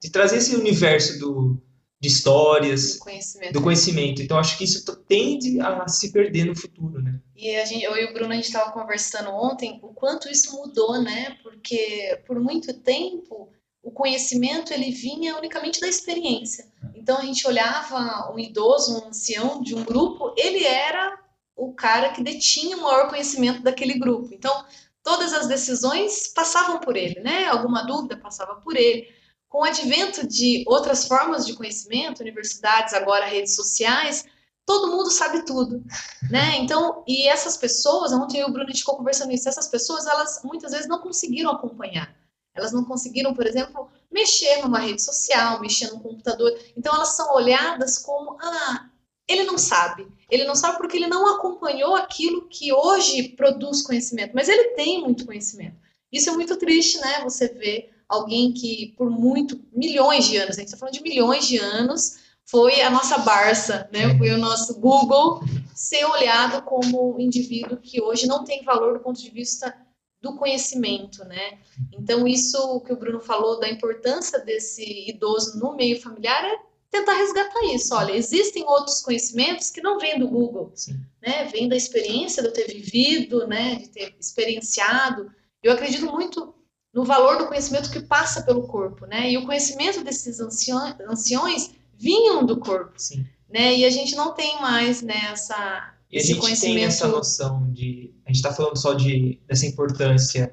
de trazer esse universo do, de histórias, do conhecimento. do conhecimento. Então, acho que isso tende a se perder no futuro, né? E a gente, eu e o Bruno, a gente estava conversando ontem o quanto isso mudou, né? Porque por muito tempo o conhecimento ele vinha unicamente da experiência. Então a gente olhava um idoso, um ancião de um grupo, ele era o cara que detinha o maior conhecimento daquele grupo. Então todas as decisões passavam por ele, né? Alguma dúvida passava por ele. Com o advento de outras formas de conhecimento, universidades, agora redes sociais, todo mundo sabe tudo, [LAUGHS] né? Então, e essas pessoas, ontem eu e o Bruno ficou conversando isso, essas pessoas, elas muitas vezes não conseguiram acompanhar. Elas não conseguiram, por exemplo, mexer numa rede social, mexer no computador. Então elas são olhadas como, ah, ele não sabe. Ele não sabe porque ele não acompanhou aquilo que hoje produz conhecimento, mas ele tem muito conhecimento. Isso é muito triste, né? Você vê alguém que por muito milhões de anos, a gente está falando de milhões de anos, foi a nossa Barça, né? Foi o nosso Google ser olhado como um indivíduo que hoje não tem valor do ponto de vista do conhecimento, né? Então, isso que o Bruno falou da importância desse idoso no meio familiar é tentar resgatar isso. Olha, existem outros conhecimentos que não vêm do Google, Sim. né? Vêm da experiência de eu ter vivido, né? De ter experienciado. Eu acredito muito no valor do conhecimento que passa pelo corpo, né? E o conhecimento desses anciões, anciões vinham do corpo, Sim. né? E a gente não tem mais né, essa e a gente tem essa noção de. A gente está falando só de, dessa importância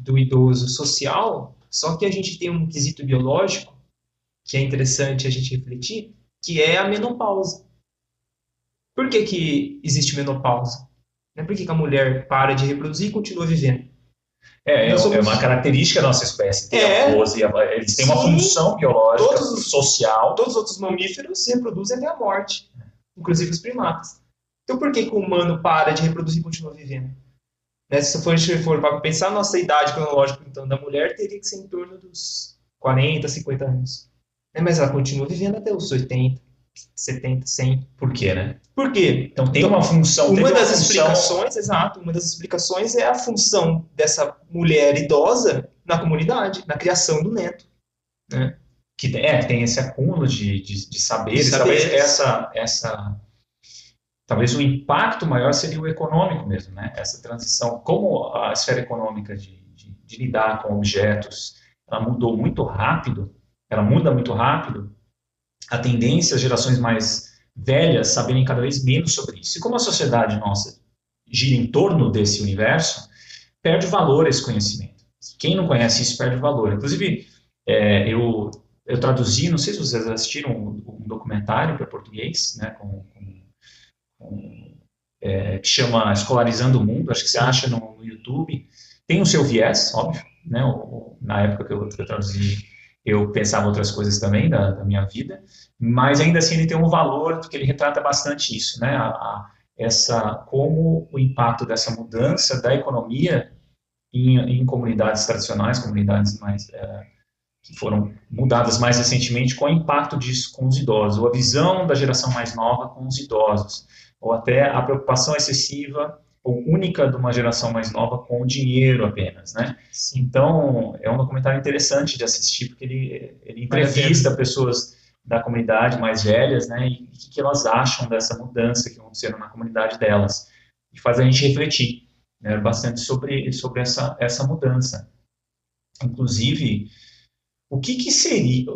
do idoso social, só que a gente tem um quesito biológico que é interessante a gente refletir, que é a menopausa. Por que, que existe menopausa? Por que, que a mulher para de reproduzir e continua vivendo? É, é, somos... é, uma característica da nossa espécie. é. pose, eles têm Sim. uma função biológica, todos social. Todos os outros mamíferos se reproduzem até a morte, inclusive os primatas. Então por que, que o humano para de reproduzir e continua vivendo? Né? Se for, for para pensar a nossa idade cronológica então, da mulher, teria que ser em torno dos 40, 50 anos. Né? Mas ela continua vivendo até os 80, 70, 100. Por quê, né? Por quê? Então tem uma função. Uma das uma explicações, exato, uma das explicações é a função dessa mulher idosa na comunidade, na criação do neto. Né? Que é, tem esse acúmulo de, de, de saberes, de saberes. talvez essa, essa talvez o impacto maior seria o econômico mesmo, né? Essa transição, como a esfera econômica de, de, de, lidar com objetos, ela mudou muito rápido, ela muda muito rápido, a tendência as gerações mais velhas saberem cada vez menos sobre isso. E como a sociedade nossa gira em torno desse universo, perde valor esse conhecimento. Quem não conhece isso perde valor. Inclusive, é, eu, eu traduzi, não sei se vocês assistiram um, um documentário para português, né, com, com um, é, que chama Escolarizando o Mundo, acho que você acha no, no YouTube. Tem o seu viés, óbvio, né? O, na época que eu, que eu traduzi, eu pensava outras coisas também da, da, minha vida, mas ainda assim ele tem um valor, porque ele retrata bastante isso, né? A, a, essa, como o impacto dessa mudança da economia em, em comunidades tradicionais, comunidades mais é, que foram mudadas mais recentemente, qual o impacto disso com os idosos, ou a visão da geração mais nova com os idosos ou até a preocupação excessiva única de uma geração mais nova com dinheiro apenas, né? Então, é um documentário interessante de assistir, porque ele, ele entrevista pessoas da comunidade mais velhas, né, e o que, que elas acham dessa mudança que aconteceu na comunidade delas, e faz a gente refletir né, bastante sobre, sobre essa, essa mudança. Inclusive, o que, que seria...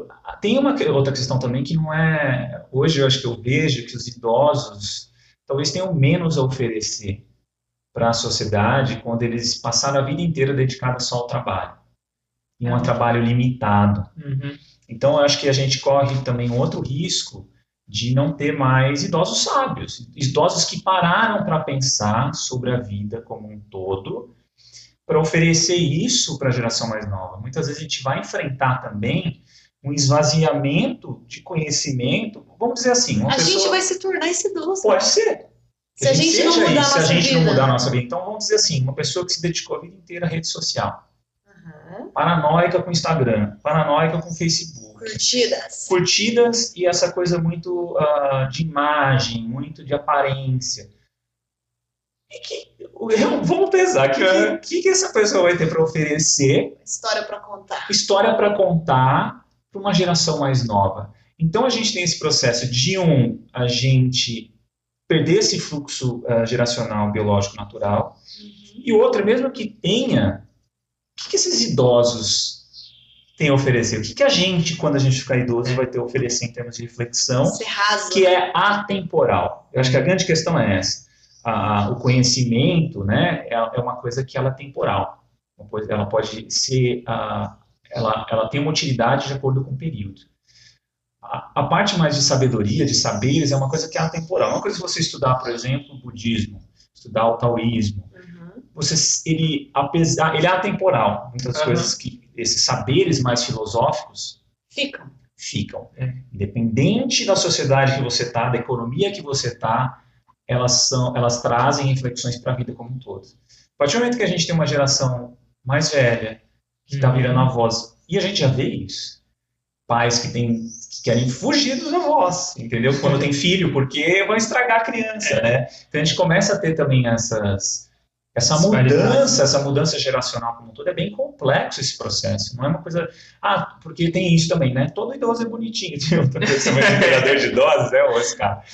Tem uma outra questão também que não é... Hoje eu acho que eu vejo que os idosos talvez tenham menos a oferecer para a sociedade quando eles passaram a vida inteira dedicada só ao trabalho, em um trabalho limitado. Uhum. Então, eu acho que a gente corre também outro risco de não ter mais idosos sábios, idosos que pararam para pensar sobre a vida como um todo, para oferecer isso para a geração mais nova. Muitas vezes a gente vai enfrentar também um esvaziamento de conhecimento. Vamos dizer assim. a pessoa... gente vai se tornar esse idoso. Pode ser. Se a, gente, não mudar isso, a nossa Se a gente vida. não mudar a nossa vida. Então, vamos dizer assim, uma pessoa que se dedicou a vida inteira à rede social. Uhum. Paranoica com Instagram, paranoica com Facebook, Curtidas. Curtidas e essa coisa muito uh, de imagem, muito de aparência. E que, vamos pensar, o que, que, que, essa pessoa vai ter para oferecer? História para contar. História para contar para uma geração mais nova. Então a gente tem esse processo de um, a gente perder esse fluxo uh, geracional biológico natural, uhum. e outro, mesmo que tenha, o que, que esses idosos têm a oferecer? O que, que a gente, quando a gente ficar idoso, é. vai ter a oferecer em termos de reflexão, que é atemporal? Eu acho que a grande questão é essa. o conhecimento né, é, é, uma coisa que ela é temporal. Ela pode ser, uh, ela, ela tem uma utilidade de acordo com o período a, parte mais de sabedoria, de saberes, é uma coisa que é atemporal. Uma coisa que você estudar, por exemplo, o budismo, estudar o taoísmo, uhum. você, ele, apesar, ele é atemporal. Muitas uhum. coisas que, esses saberes mais filosóficos ficam. Ficam. É. Independente da sociedade que você está, da economia que você está, elas, são, elas trazem reflexões para a vida como um todo. A partir do momento que a gente tem uma geração mais velha, que está uhum. virando avós, e a gente já vê isso, pais que, que querem fugir dos avós, entendeu? Quando tem filho, porque vão estragar a criança, é. né? Então a gente começa a ter também essas essa mudança, essa mudança geracional como um todo, é bem complexo esse processo. Não é uma coisa. Ah, porque tem isso também, né? Todo idoso é bonitinho. [LAUGHS] Tem outra pessoa, um de idosos, é o Oscar.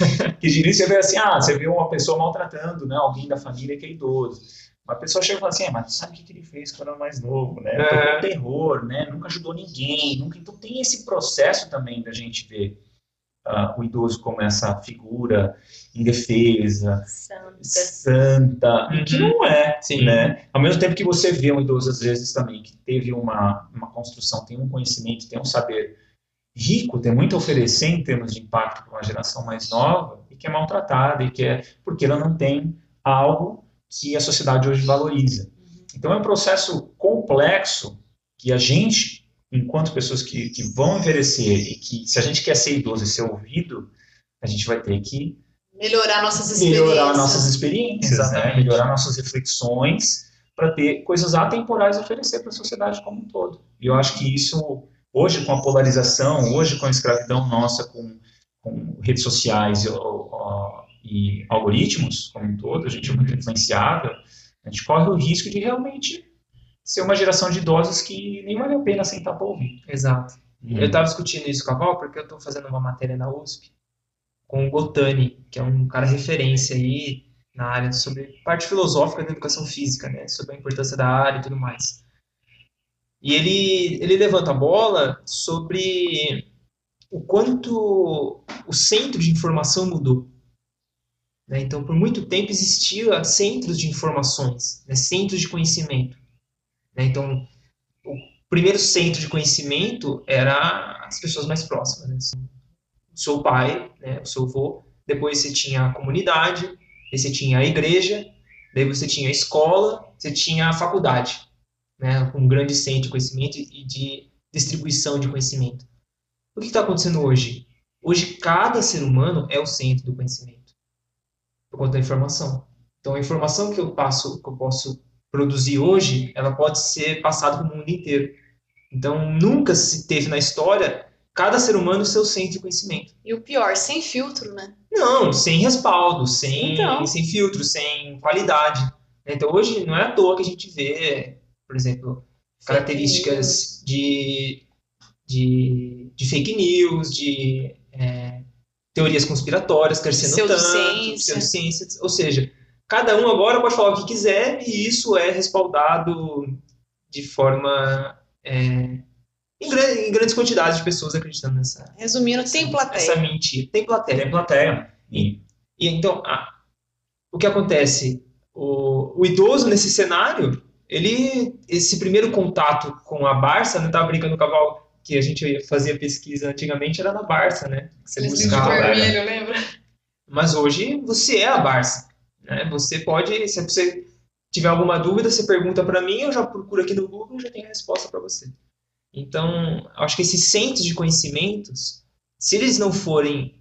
Que de início você vê assim, ah, você vê uma pessoa maltratando, né? Alguém da família que é idoso. Uma pessoa chega e fala assim, é, mas sabe o que ele fez quando era mais novo, né? É. terror, né? Nunca ajudou ninguém, nunca... Então tem esse processo também da gente ver uh, o idoso como essa figura indefesa, santa, santa uhum. que não é, Sim. né? Ao mesmo tempo que você vê um idoso às vezes também que teve uma, uma construção, tem um conhecimento, tem um saber rico, tem muito a oferecer em termos de impacto para uma geração mais nova e que é maltratada e que é porque ela não tem algo que a sociedade hoje valoriza. Então é um processo complexo que a gente, enquanto pessoas que, que vão envelhecer e que, se a gente quer ser idoso e ser ouvido, a gente vai ter que melhorar nossas experiências, melhorar nossas experiências, né? melhorar nossas reflexões para ter coisas atemporais a oferecer para a sociedade como um todo. E eu acho que isso hoje com a polarização, hoje com a escravidão nossa com, com redes sociais, e algoritmos como um todo, a gente é muito influenciável, a gente corre o risco de realmente ser uma geração de idosos que nem vale a pena sentar para ouvir. Exato. Hum. Eu estava discutindo isso com a Val porque eu estou fazendo uma matéria na USP com o Gotani, que é um cara referência aí na área sobre parte filosófica da educação física, né, sobre a importância da área e tudo mais. E ele, ele levanta a bola sobre o quanto o centro de informação mudou. Né? Então, por muito tempo existia centros de informações, né? centros de conhecimento. Né? Então, o primeiro centro de conhecimento era as pessoas mais próximas. Né? O seu pai, né? o seu avô, depois você tinha a comunidade, você tinha a igreja, daí você tinha a escola, você tinha a faculdade, né? um grande centro de conhecimento e de distribuição de conhecimento. O que está acontecendo hoje? Hoje, cada ser humano é o centro do conhecimento por conta da informação. Então, a informação que eu passo, que eu posso produzir hoje, ela pode ser passada para o mundo inteiro. Então, nunca se teve na história cada ser humano seu centro de conhecimento. E o pior, sem filtro, né? Não, sem respaldo, sem, então. sem filtro, sem qualidade. Então, hoje, não é à toa que a gente vê, por exemplo, características de, de, de fake news, de teorias conspiratórias crescendo tanto, pseudociência, ou seja, cada um agora pode falar o que quiser e isso é respaldado de forma é, em, em, grandes quantidades de pessoas acreditando nessa. Resumindo, essa, tem plateia. Essa mentira. Tem plateia. Tem plateia. E, e então, a, o que acontece? O, o, idoso nesse cenário, ele, esse primeiro contato com a Barça, não né, estava brincando com o cavalo, que a gente fazia pesquisa antigamente era na Barça, né? Você buscava. Vermelho, lembra? Mas hoje você é a Barça. Né? Você pode, se você tiver alguma dúvida, você pergunta para mim, eu já procuro aqui no Google e já tenho a resposta para você. Então, acho que esses centros de conhecimentos, se eles não forem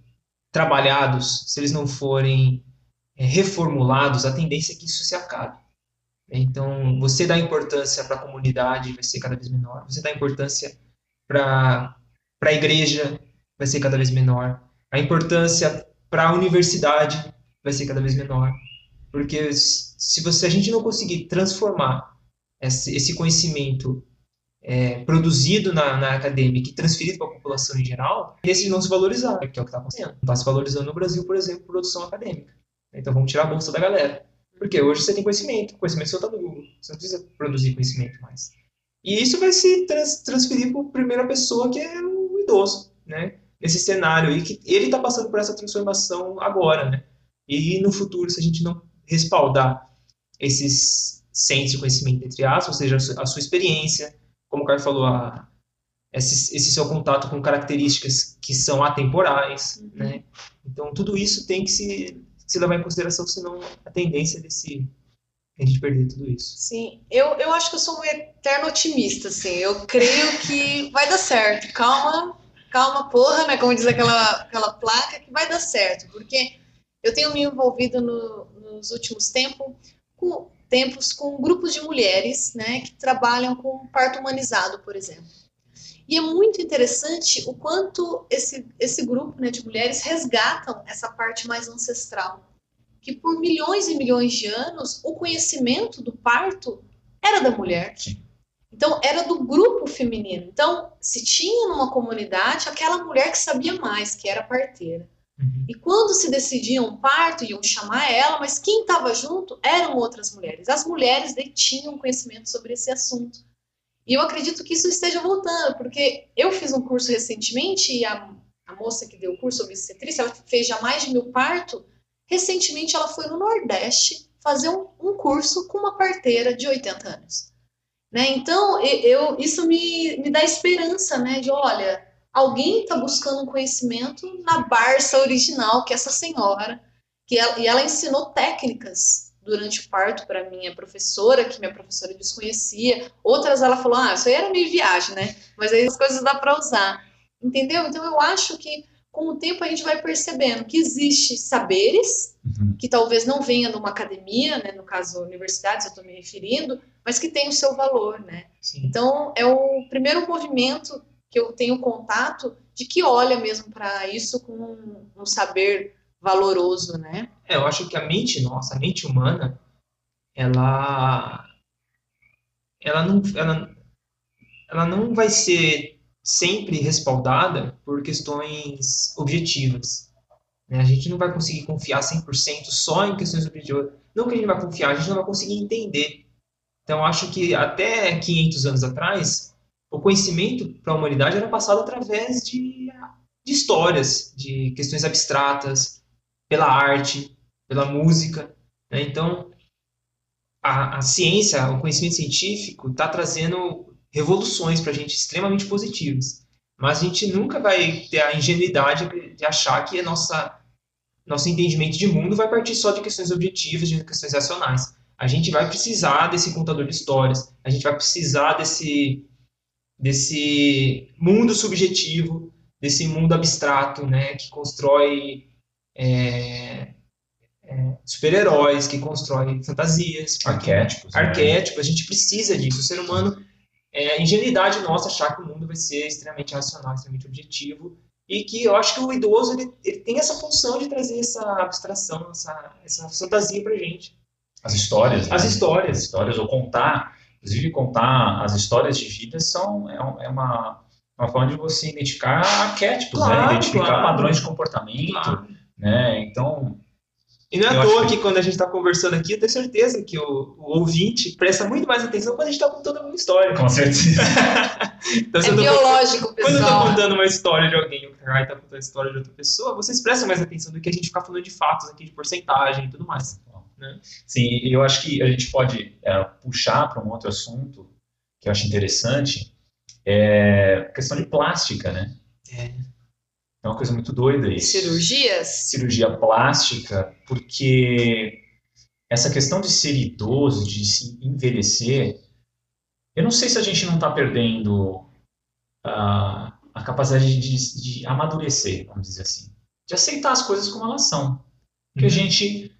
trabalhados, se eles não forem é, reformulados, a tendência é que isso se acabe. Então, você dá importância para a comunidade vai ser cada vez menor, você dá importância para a igreja vai ser cada vez menor, a importância para a universidade vai ser cada vez menor, porque se você a gente não conseguir transformar esse, esse conhecimento é, produzido na, na acadêmica e transferido para a população em geral, esse não se valorizar, que é o que está acontecendo. Não está se valorizando no Brasil, por exemplo, produção acadêmica. Então vamos tirar a bolsa da galera. Porque hoje você tem conhecimento, conhecimento seu está no Google, você não precisa produzir conhecimento mais. E isso vai se trans, transferir para a primeira pessoa, que é o idoso, né? Nesse cenário aí, que ele está passando por essa transformação agora, né? E no futuro, se a gente não respaldar esses centros de conhecimento, entre aspas, ou seja, a sua experiência, como o Caio falou, a, esse, esse, seu contato com características que são atemporais, uhum. né? Então, tudo isso tem que se, se levar em consideração, senão a tendência desse a gente perder tudo isso. Sim, eu, eu acho que eu sou um eterno otimista, assim, eu creio que vai dar certo, calma, calma porra, né, como diz aquela, aquela placa, que vai dar certo, porque eu tenho me envolvido no, nos últimos tempos com, tempos com grupos de mulheres, né, que trabalham com parto humanizado, por exemplo. E é muito interessante o quanto esse, esse grupo né, de mulheres resgatam essa parte mais ancestral que por milhões e milhões de anos o conhecimento do parto era da mulher. Então, era do grupo feminino. Então, se tinha numa comunidade aquela mulher que sabia mais, que era parteira. Uhum. E quando se decidia um parto, iam chamar ela, mas quem estava junto eram outras mulheres. As mulheres detinham conhecimento sobre esse assunto. E eu acredito que isso esteja voltando, porque eu fiz um curso recentemente e a, a moça que deu o curso sobre obstetrícia, ela fez já mais de mil partos, Recentemente, ela foi no Nordeste fazer um, um curso com uma parteira de 80 anos. Né? Então, eu, isso me, me dá esperança, né? De, olha, alguém está buscando um conhecimento na Barça original, que é essa senhora, que ela, e ela ensinou técnicas durante o parto para minha professora, que minha professora desconhecia. Outras ela falou, ah, isso aí era meio viagem, né? Mas aí as coisas dá para usar. Entendeu? Então eu acho que com o tempo a gente vai percebendo que existe saberes uhum. que talvez não venha de uma academia, né, no caso universidades eu estou me referindo, mas que tem o seu valor, né? Sim. Então é o primeiro movimento que eu tenho contato de que olha mesmo para isso com um, um, saber valoroso, né? É, eu acho que a mente nossa, a mente humana, ela, ela não, ela, ela não vai ser sempre respaldada por questões objetivas. Né? A gente não vai conseguir confiar 100% só em questões objetivas. Não que a gente vai confiar, a gente não vai conseguir entender. Então, acho que até 500 anos atrás, o conhecimento para a humanidade era passado através de, de histórias, de questões abstratas, pela arte, pela música. Né? Então, a, a ciência, o conhecimento científico está trazendo revoluções para a gente extremamente positivas. Mas a gente nunca vai ter a ingenuidade de achar que a nossa nosso entendimento de mundo vai partir só de questões objetivas, de questões racionais. A gente vai precisar desse contador de histórias, a gente vai precisar desse desse mundo subjetivo, desse mundo abstrato, né, que constrói é, é, super-heróis, que constrói fantasias, arquétipos. Arquétipos, né? a gente precisa disso. O ser humano é a ingenuidade nossa achar que o mundo vai ser extremamente racional, extremamente objetivo, e que eu acho que o idoso ele, ele tem essa função de trazer essa abstração, essa, essa fantasia pra gente. As histórias. As né? histórias. As histórias, ou contar, inclusive contar as histórias de vida são, é, é uma, uma forma de você identificar arquétipos, né? claro, né? identificar claro. padrões de comportamento, claro. né? Então, e não é à toa que... que... quando a gente está conversando aqui, eu tenho certeza que o, o, ouvinte presta muito mais atenção quando a gente está contando uma história. Com certeza. [LAUGHS] então, é biológico, tô, pessoal. Quando eu estou contando uma história de alguém, o Kai está contando a história de outra pessoa, vocês prestam mais atenção do que a gente ficar falando de fatos aqui, de porcentagem e tudo mais. Né? Sim, eu acho que a gente pode é, puxar para um outro assunto que eu acho interessante, é a questão de plástica, né? É. É uma coisa muito doida isso. Cirurgias? Cirurgia plástica, porque essa questão de ser idoso, de se envelhecer, eu não sei se a gente não está perdendo a, a capacidade de, de, amadurecer, vamos dizer assim. De aceitar as coisas como elas são. Que uhum. a gente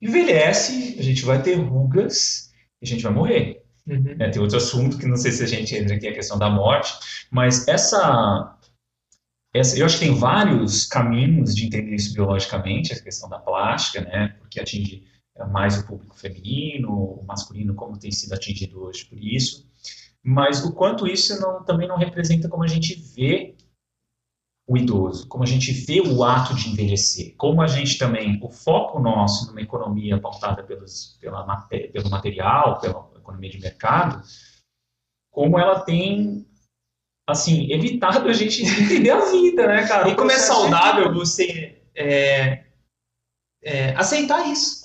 envelhece, a gente vai ter rugas e a gente vai morrer. Uhum. É, tem outro assunto que não sei se a gente entra aqui, a questão da morte, mas essa, eu acho que tem vários caminhos de entender isso biologicamente, essa questão da plástica, né? Porque atinge mais o público feminino, o masculino, como tem sido atingido hoje por isso. Mas o quanto isso não, também não representa como a gente vê o idoso, como a gente vê o ato de envelhecer, como a gente também, o foco nosso numa economia pautada pelos, pela, pelo material, pela economia de mercado, como ela tem, assim, evitado a gente [LAUGHS] entender a vida, né, cara? E como é saudável você é, é, aceitar isso.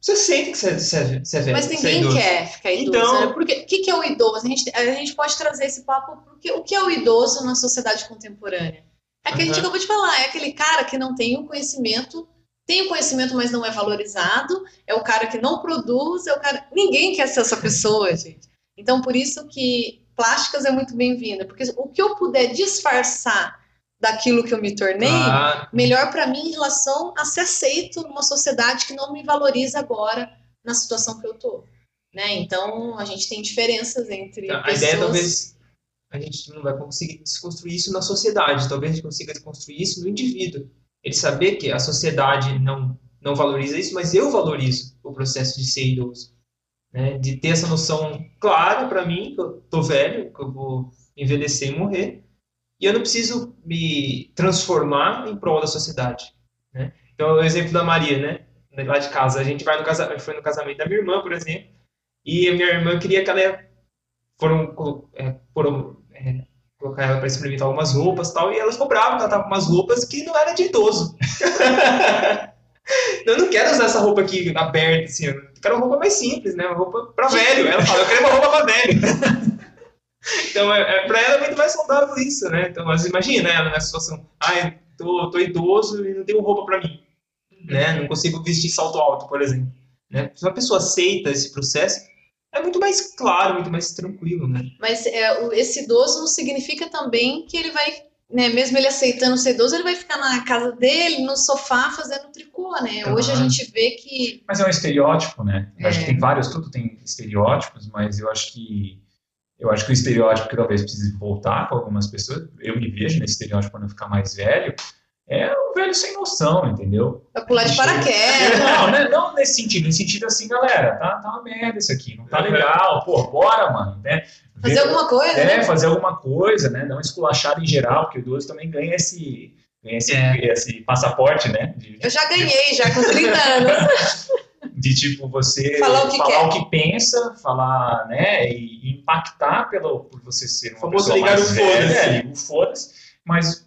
Você sente que você, você, você é velho. Mas ninguém é quer ficar idoso. Então, né? Porque o que, que é o idoso? A gente, a gente pode trazer esse papo porque o que é o idoso na sociedade contemporânea? É que a gente acabou de falar, é aquele cara que não tem o conhecimento, tem o conhecimento, mas não é valorizado, é o cara que não produz, é o cara. Ninguém quer ser essa pessoa, gente. Então, por isso que plásticas é muito bem-vinda, porque o que eu puder disfarçar daquilo que eu me tornei, ah. melhor para mim em relação a ser aceito numa sociedade que não me valoriza agora na situação que eu tô. Né? Então, a gente tem diferenças entre a pessoas... ideia talvez a gente não vai conseguir desconstruir isso na sociedade, talvez a gente consiga desconstruir isso no indivíduo. Ele saber que a sociedade não, não valoriza isso, mas eu valorizo o processo de ser idoso. Né? De ter essa noção clara para mim, que eu tô velho, que eu vou envelhecer e morrer, e eu não preciso me transformar em prol da sociedade. Né? Então, o exemplo da Maria, né? lá de casa, a gente vai no casamento, foi no casamento da minha irmã, por exemplo, e a minha irmã queria que ela foram, é, foram é, colocar ela para experimentar algumas roupas tal, e elas cobravam que ela tava com umas roupas que não era de idoso. [LAUGHS] eu não quero usar essa roupa aqui aberta, assim, eu quero uma roupa mais simples, né? Uma roupa para velho. Ela fala, eu quero uma roupa para velho. [LAUGHS] então, é, é, para ela é muito mais saudável isso, né? Então, mas imagina ela nessa situação, ah, tô, tô idoso e não tenho roupa para mim, né? Não consigo vestir salto alto, por exemplo. Né? Se uma pessoa aceita esse processo, é muito mais claro, muito mais tranquilo, né? Mas é, esse idoso não significa também que ele vai, né, mesmo ele aceitando ser idoso, ele vai ficar na casa dele, no sofá, fazendo tricô, né? Uhum. Hoje a gente vê que... Mas é um estereótipo, né? Eu é. acho que tem vários, tudo tem estereótipos, mas eu acho que eu acho que o estereótipo que talvez precise voltar com algumas pessoas, eu me vejo nesse estereótipo quando eu ficar mais velho, é velho sem noção, entendeu? Vai pular de paraquedas. Não, né? não nesse sentido, nesse sentido assim, galera, tá, tá uma merda isso aqui, não tá legal, pô, bora, mano, né? Fazer Ver, alguma coisa, É, né? fazer alguma coisa, né? Dar uma esculachada em geral, porque o idoso também ganha esse, ganha esse, é. esse passaporte, né? De, Eu já ganhei, já com 30 [LAUGHS] anos. De tipo, você falar o que, falar o que pensa, falar, né? E impactar pelo, por você ser uma Famoso pessoa ligar mais o foda-se. o foda-se, mas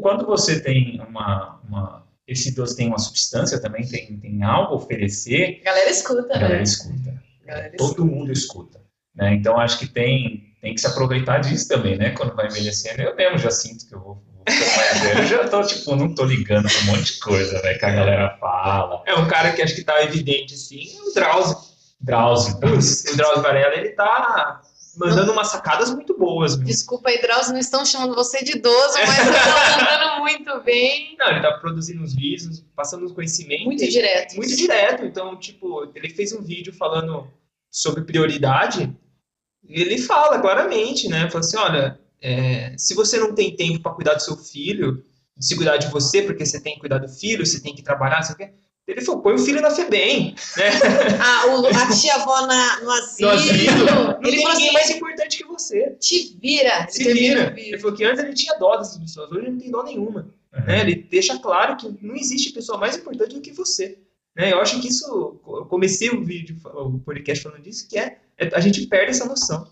quando você tem uma, uma esse idoso tem uma substância também, tem, tem algo a oferecer. A galera escuta, a galera né? escuta. Galera Todo escuta. mundo escuta. Né? Então acho que tem, tem que se aproveitar disso também, né? Quando vai envelhecendo. Eu mesmo já sinto que eu vou, vou mais velho. Eu já tô, tipo, não tô ligando pra um monte de coisa, né? Que a galera fala. É um cara que acho que tá evidente, assim, o Drauzio. Drauzio. O Drauzio Varela, ele tá mandando não. umas sacadas muito boas. Meu. Desculpa aí, Drauzio, não estão chamando você de idoso, mas estão [LAUGHS] mandando muito bem. Não, ele tá produzindo uns vídeos, passando uns conhecimentos. Muito direto. Muito direto. Então, tipo, ele fez um vídeo falando sobre prioridade. E ele fala claramente, né? Fala assim, olha, é, se você não tem tempo para cuidar do seu filho, de se cuidar de você, porque você tem que cuidar do filho, você tem que trabalhar, você quer ele falou, põe o filho na FEBEM. Né? [LAUGHS] Ah, o, a tia-avó no asilo. No asilo. Não ele tem ninguém assim, mais importante que você. Te vira. Se vira. Ele falou que antes ele tinha dó dessas pessoas, hoje ele não tem dó nenhuma. Uhum. Né? Ele deixa claro que não existe pessoa mais importante do que você. Né? Eu acho que isso, eu comecei o vídeo, o podcast falando disso, que é, é a gente perde essa noção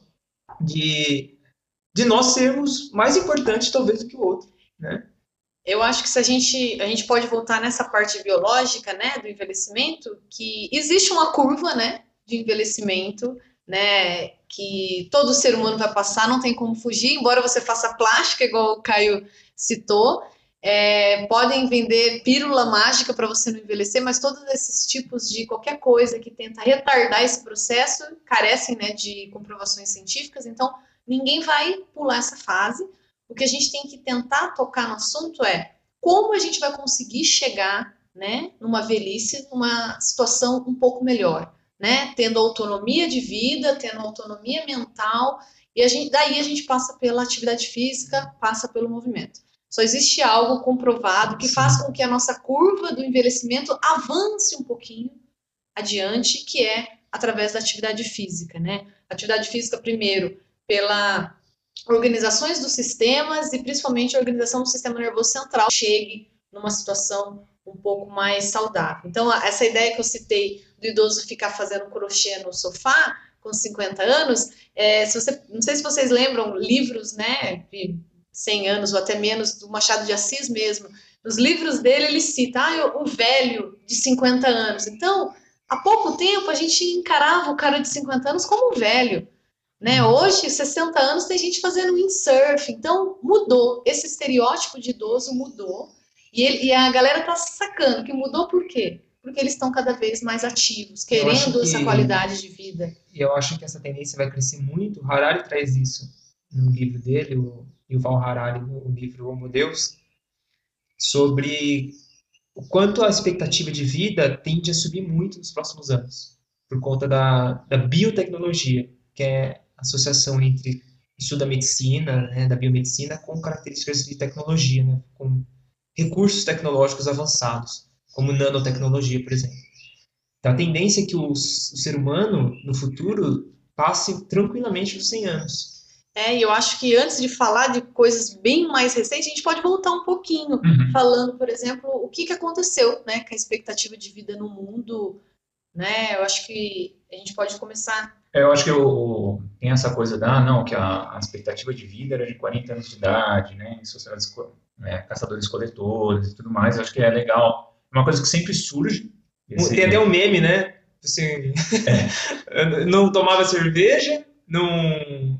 de, de nós sermos mais importantes talvez do que o outro, né? Eu acho que se a gente a gente pode voltar nessa parte biológica, né, do envelhecimento, que existe uma curva, né, de envelhecimento, né, que todo ser humano vai passar, não tem como fugir, embora você faça plástica, igual o Caio citou, é, podem vender pílula mágica para você não envelhecer, mas todos esses tipos de qualquer coisa que tenta retardar esse processo carecem né, de comprovações científicas, então ninguém vai pular essa fase. O que a gente tem que tentar tocar no assunto é como a gente vai conseguir chegar, né, numa velhice, numa situação um pouco melhor, né, tendo autonomia de vida, tendo autonomia mental, e a gente, daí a gente passa pela atividade física, passa pelo movimento. Só existe algo comprovado que faz com que a nossa curva do envelhecimento avance um pouquinho adiante, que é através da atividade física, né? Atividade física, primeiro, pela organizações dos sistemas e principalmente a organização do sistema nervoso central chegue numa situação um pouco mais saudável. Então, essa ideia que eu citei do idoso ficar fazendo crochê no sofá com 50 anos, é, se você, não sei se vocês lembram livros, né, de 100 anos ou até menos, do Machado de Assis mesmo, nos livros dele ele cita ah, o velho de 50 anos. Então, há pouco tempo a gente encarava o cara de 50 anos como um velho. Né? Hoje, 60 anos, tem gente fazendo windsurf. Então, mudou. Esse estereótipo de idoso mudou. E, ele, e a galera tá sacando que mudou por quê? Porque eles estão cada vez mais ativos, querendo essa qualidade de vida. E eu acho que essa tendência vai crescer muito. O Harari traz isso no livro dele, o Yuval Harari, no livro Homo Deus, sobre o quanto a expectativa de vida tende a subir muito nos próximos anos, por conta da, da biotecnologia, que é associação entre estudo da medicina, né, da biomedicina, com características de tecnologia, né, com recursos tecnológicos avançados, como nanotecnologia, por exemplo. Então, a tendência é que o, o ser humano, no futuro, passe tranquilamente dos 100 anos. É, e eu acho que antes de falar de coisas bem mais recentes, a gente pode voltar um pouquinho, uhum. falando, por exemplo, o que, que aconteceu né, com a expectativa de vida no mundo. Né? Eu acho que a gente pode começar. É, eu acho que o, tem essa coisa da, não, que a, a, expectativa de vida era de 40 anos de idade, né, em sociedades, né, caçadores-coletores e tudo mais. Eu acho que é legal. É uma coisa que sempre surge. Esse... Tem até um meme, né? Assim, é. [LAUGHS] não tomava cerveja, não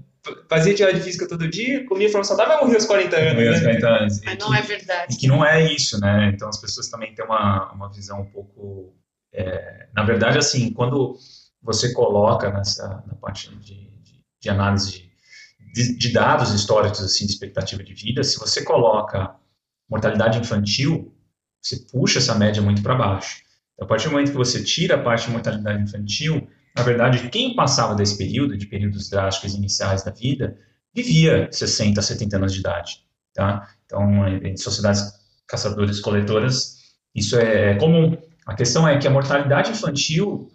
fazia atividade física todo dia, comia forma saudável, vai morrer aos 40 anos. Morrer aos 40 né? anos. Mas não é verdade. E que não é isso, né? Então as pessoas também têm uma, uma visão um pouco. É, na verdade, assim, quando você coloca nessa na parte de, de, de análise de, de, dados históricos assim, de expectativa de vida, se você coloca mortalidade infantil, você puxa essa média muito para baixo. Então, a partir do momento que você tira a parte de mortalidade infantil, na verdade, quem passava desse período, de períodos drásticos iniciais da vida, vivia 60, 70 anos de idade. Tá? Então, em sociedades caçadoras-coletoras, isso é comum. A questão é que a mortalidade infantil,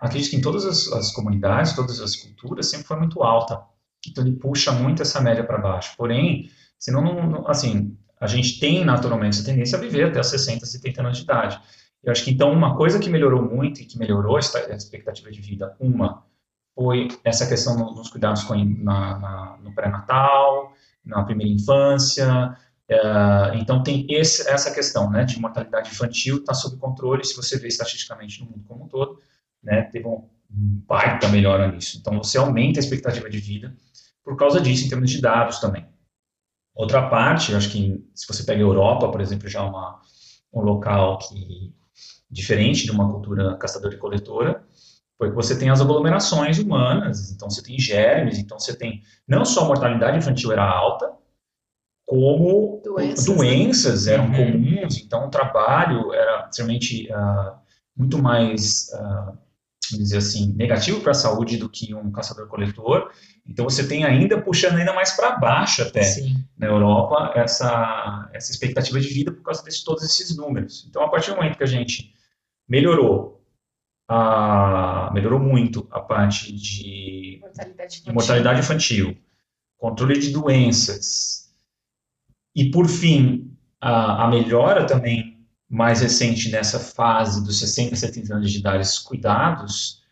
acredito que em todas as, as comunidades, todas as culturas, sempre foi muito alta. Então, ele puxa muito essa média para baixo. Porém, senão, não, assim, a gente tem naturalmente essa tendência a viver até 60, 70 anos de idade. Eu acho que então uma coisa que melhorou muito e que melhorou a expectativa de vida, uma foi essa questão nos cuidados com, na, na, no pré-natal, na primeira infância. É, então tem esse, essa questão né, de mortalidade infantil está sob controle. Se você vê estatisticamente no mundo como um todo, né, teve um baita melhora nisso. Então você aumenta a expectativa de vida por causa disso em termos de dados também. Outra parte, acho que se você pega a Europa, por exemplo, já é uma, um local que diferente de uma cultura caçadora e coletora, porque você tem as aglomerações humanas, então você tem germes, então você tem não só a mortalidade infantil era alta, como doenças, né? doenças né? eram uhum. comuns, então o trabalho era realmente uh, muito mais, uh, dizer assim, negativo para a saúde do que um caçador-coletor. Então você tem ainda puxando ainda mais para baixo até Sim. na Europa essa essa expectativa de vida por causa de todos esses números. Então a partir do momento que a gente melhorou. A, melhorou muito a parte de mortalidade infantil. mortalidade infantil, controle de doenças e, por fim, a, a melhora também mais recente nessa fase dos 60, 70 anos de idade, cuidados.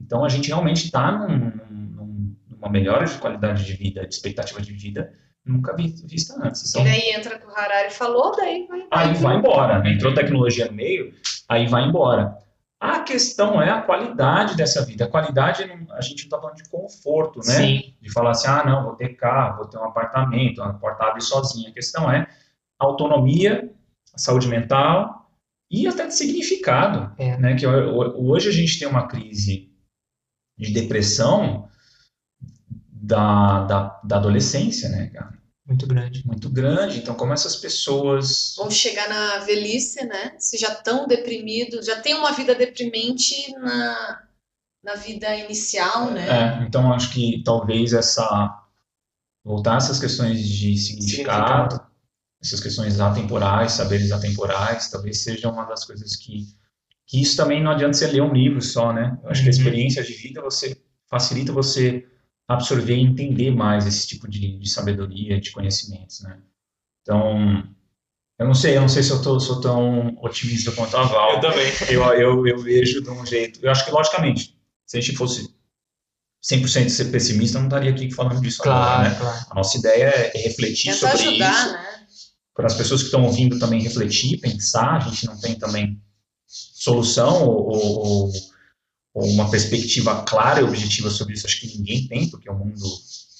Então, a gente realmente está num, num, numa melhora de qualidade de vida, de expectativa de vida nunca vista antes. Então, e daí entra o que o Harari falou, daí vai, Aí vai embora, né? entrou tecnologia no meio, aí vai embora. A questão é a qualidade dessa vida. A qualidade, a gente não está falando de conforto, né? Sim. De falar assim, ah, não, vou ter carro, vou ter um apartamento, a porta abre sozinha. A questão é autonomia, saúde mental e até de significado. É. Né? Que hoje a gente tem uma crise de depressão da, da, da adolescência, né, cara? Muito grande. Muito grande. Então, como essas pessoas. Vão chegar na velhice, né? Se já estão deprimidos, já tem uma vida deprimente na, na vida inicial, né? É, então acho que talvez essa. Voltar a essas questões de significado, significado. essas questões atemporais, saberes atemporais, talvez seja uma das coisas que, que isso também não adianta você ler um livro só, né? Eu acho uhum. que a uhum. experiência de vida você facilita você absorver e entender mais esse tipo de, de sabedoria, de conhecimentos, né? Então, eu não sei, eu não sei se eu tô, sou tão otimista quanto a Val. Eu também. Eu, eu, eu vejo de um jeito. Eu acho que, logicamente, se a gente fosse 100% ser pessimista, eu não estaria aqui falando disso claro, agora, né? Claro. A nossa ideia é refletir Tentar sobre ajudar, isso. Né? Para as pessoas que estão ouvindo também refletir, pensar, a gente não tem também solução ou, ou, ou uma perspectiva clara e objetiva sobre isso, acho que ninguém tem, porque o mundo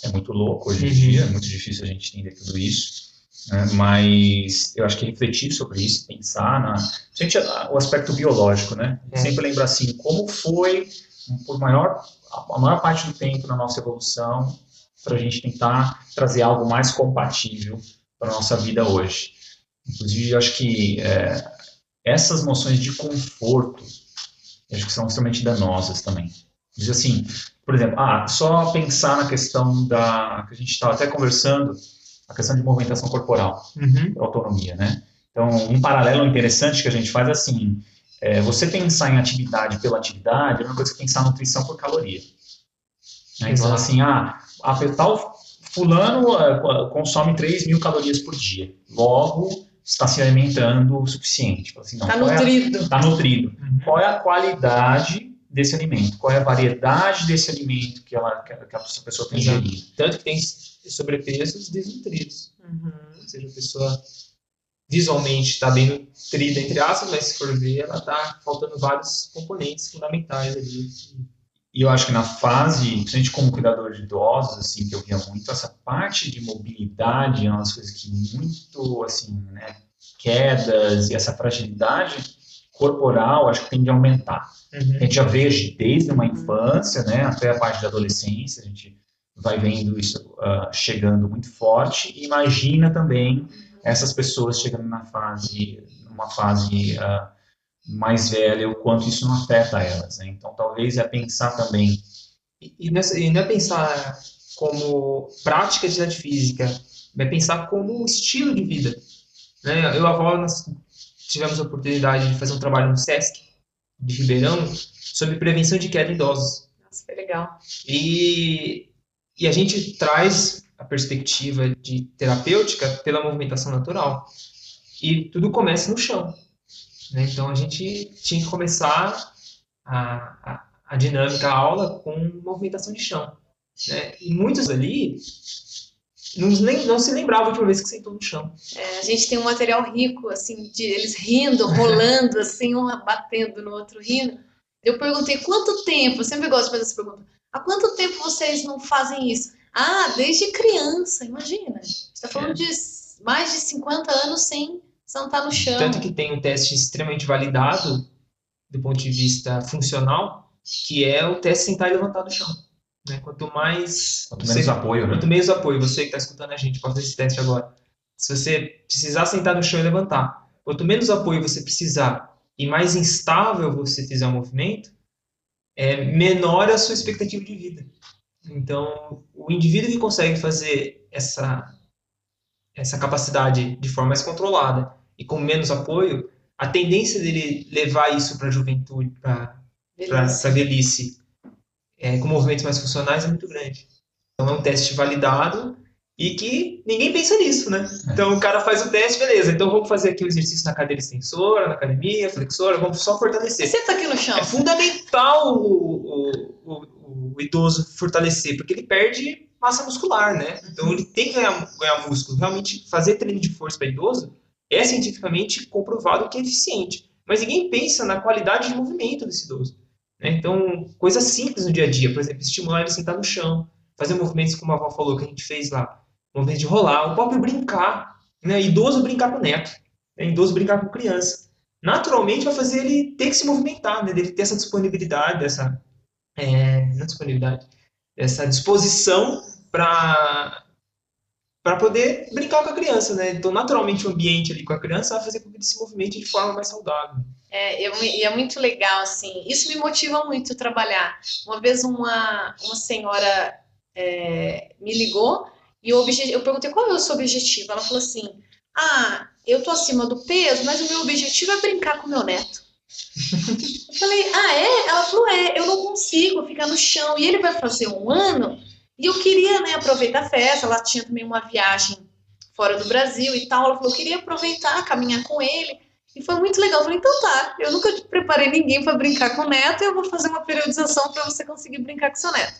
é muito louco hoje em uhum. dia, é muito difícil a gente entender tudo isso. Né? Mas eu acho que refletir sobre isso, pensar na. Gente, o aspecto biológico, né? É. Sempre lembra assim, como foi, por maior, a maior parte do tempo na nossa evolução, para a gente tentar trazer algo mais compatível para a nossa vida hoje. Inclusive, eu acho que é, essas noções de conforto, acho que são extremamente danosas também. Diz assim, por exemplo, ah, só pensar na questão da que a gente estava até conversando a questão de movimentação corporal, uhum. autonomia, né? Então, um paralelo interessante que a gente faz é assim, é, você pensar em atividade pela atividade é uma coisa que pensar nutrição por caloria. Né? Então, assim, ah, a tal fulano uh, consome 3 mil calorias por dia, logo está se alimentando o suficiente. Assim, está nutrido. Está é nutrido. Uhum. Qual é a qualidade desse alimento? Qual é a variedade desse alimento que, ela, que a pessoa tem ingerido? Tanto que tem sobrepesos desnutridos. Uhum. Ou seja, a pessoa visualmente está bem nutrida, entre aspas, mas se for ver, ela está faltando vários componentes fundamentais ali. E eu acho que na fase, principalmente como cuidador de idosos, assim, que eu via muito, essa parte de mobilidade é uma das coisas que muito, assim, né, quedas e essa fragilidade corporal, acho que tende a aumentar. Uhum. A gente já vê desde uma infância, né, até a parte da adolescência, a gente vai vendo isso uh, chegando muito forte. E imagina também essas pessoas chegando na fase, numa fase uh, mais velha, o quanto isso não afeta elas. Né? Então, talvez é pensar também. E, e, não é pensar como prática de atividade física, é pensar como estilo de vida. Né? Eu e a avó, nós tivemos a oportunidade de fazer um trabalho no SESC de Ribeirão sobre prevenção de queda em idosos. Nossa, que legal. E e a gente traz a perspectiva de terapêutica pela movimentação natural. E tudo começa no chão. Né? Então a gente tinha que começar a, a, a dinâmica, a aula com movimentação de chão. Né? E muitos ali não, não se lembravam a última vez que sentou no chão. É, a gente tem um material rico, assim, de eles rindo, rolando, [LAUGHS] assim, um batendo no outro rindo. Eu perguntei quanto tempo, eu sempre gosto de fazer essa pergunta, Há quanto tempo vocês não fazem isso? Ah, desde criança, imagina. está falando é. de mais de 50 anos sem sentar no chão. Tanto que tem um teste extremamente validado do ponto de vista funcional, que é o teste sentar e levantar do chão. Né? Quanto mais. Quanto menos apoio, né? Quanto menos apoio, você que está escutando a gente, pode fazer esse teste agora. Se você precisar sentar no chão e levantar, quanto menos apoio você precisar e mais instável você fizer o movimento, é menor a sua expectativa de vida. Então, o indivíduo que consegue fazer essa, essa capacidade de forma mais controlada e com menos apoio, a tendência dele levar isso para a juventude, para a velhice, é, com movimentos mais funcionais é muito grande. Então, é um teste validado e que ninguém pensa nisso, né? É. Então o cara faz o teste, beleza. Então vamos fazer aqui o exercício na cadeira extensora, na academia, flexora, vamos só fortalecer. Senta aqui no chão. É fundamental o, o, o, o idoso fortalecer, porque ele perde massa muscular, né? Então ele tem que ganhar, ganhar músculo. Realmente fazer treino de força para idoso é cientificamente comprovado que é eficiente. Mas ninguém pensa na qualidade de movimento desse idoso. Né? Então, coisas simples no dia a dia, por exemplo, estimular ele a sentar no chão, fazer movimentos como a avó falou que a gente fez lá, movimento de rolar, o próprio brincar, né? Idoso brincar com neto, né? idoso brincar com criança. Naturalmente vai fazer ele ter que se movimentar, né? Ele ter essa disponibilidade, essa é, não disponibilidade, essa disposição para para poder brincar com a criança, né? Então, naturalmente, o ambiente ali com a criança vai fazer com que ele se movimente de forma mais saudável. É, eu, e é muito legal, assim, isso me motiva muito trabalhar. Uma vez uma, uma senhora é, me ligou e o eu perguntei qual é o seu objetivo. Ela falou assim: Ah, eu tô acima do peso, mas o meu objetivo é brincar com meu neto. eu falei, ah, é? Ela falou, é, eu não consigo ficar no chão. E ele vai fazer um ano, e eu queria, né, aproveitar a festa. Ela tinha também uma viagem fora do Brasil e tal. Ela falou, eu queria aproveitar, caminhar com ele. E foi muito legal. Eu falei, então tá, eu nunca preparei ninguém para brincar com o neto, eu vou fazer uma periodização para você conseguir brincar com seu neto.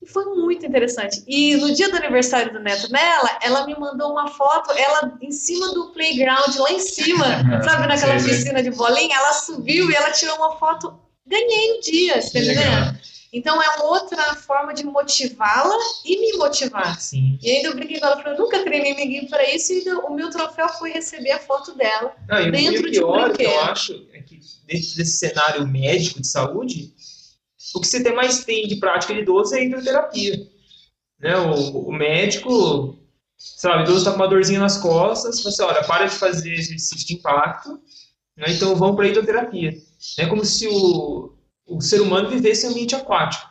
E foi muito interessante. E no dia do aniversário do neto dela, ela me mandou uma foto, ela em cima do playground, lá em cima, [LAUGHS] sabe, naquela piscina de bolinha, ela subiu e ela tirou uma foto. Ganhei o dia, você tá entendendo? Então é outra forma de motivá-la e me motivar. Sim. E ainda eu brinquei com ela, falei, eu nunca treinei ninguém para isso, e o meu troféu foi receber a foto dela Não, dentro e o de um pior, brinquedo. eu acho, é que dentro desse cenário médico de saúde, o que você tem mais tem de prática de idoso é a hidroterapia. Né? O, o médico, sabe, o idoso está com uma dorzinha nas costas, você, olha, para de fazer exercício de impacto, né? então vamos para a hidroterapia. É como se o, o ser humano vivesse em ambiente aquático.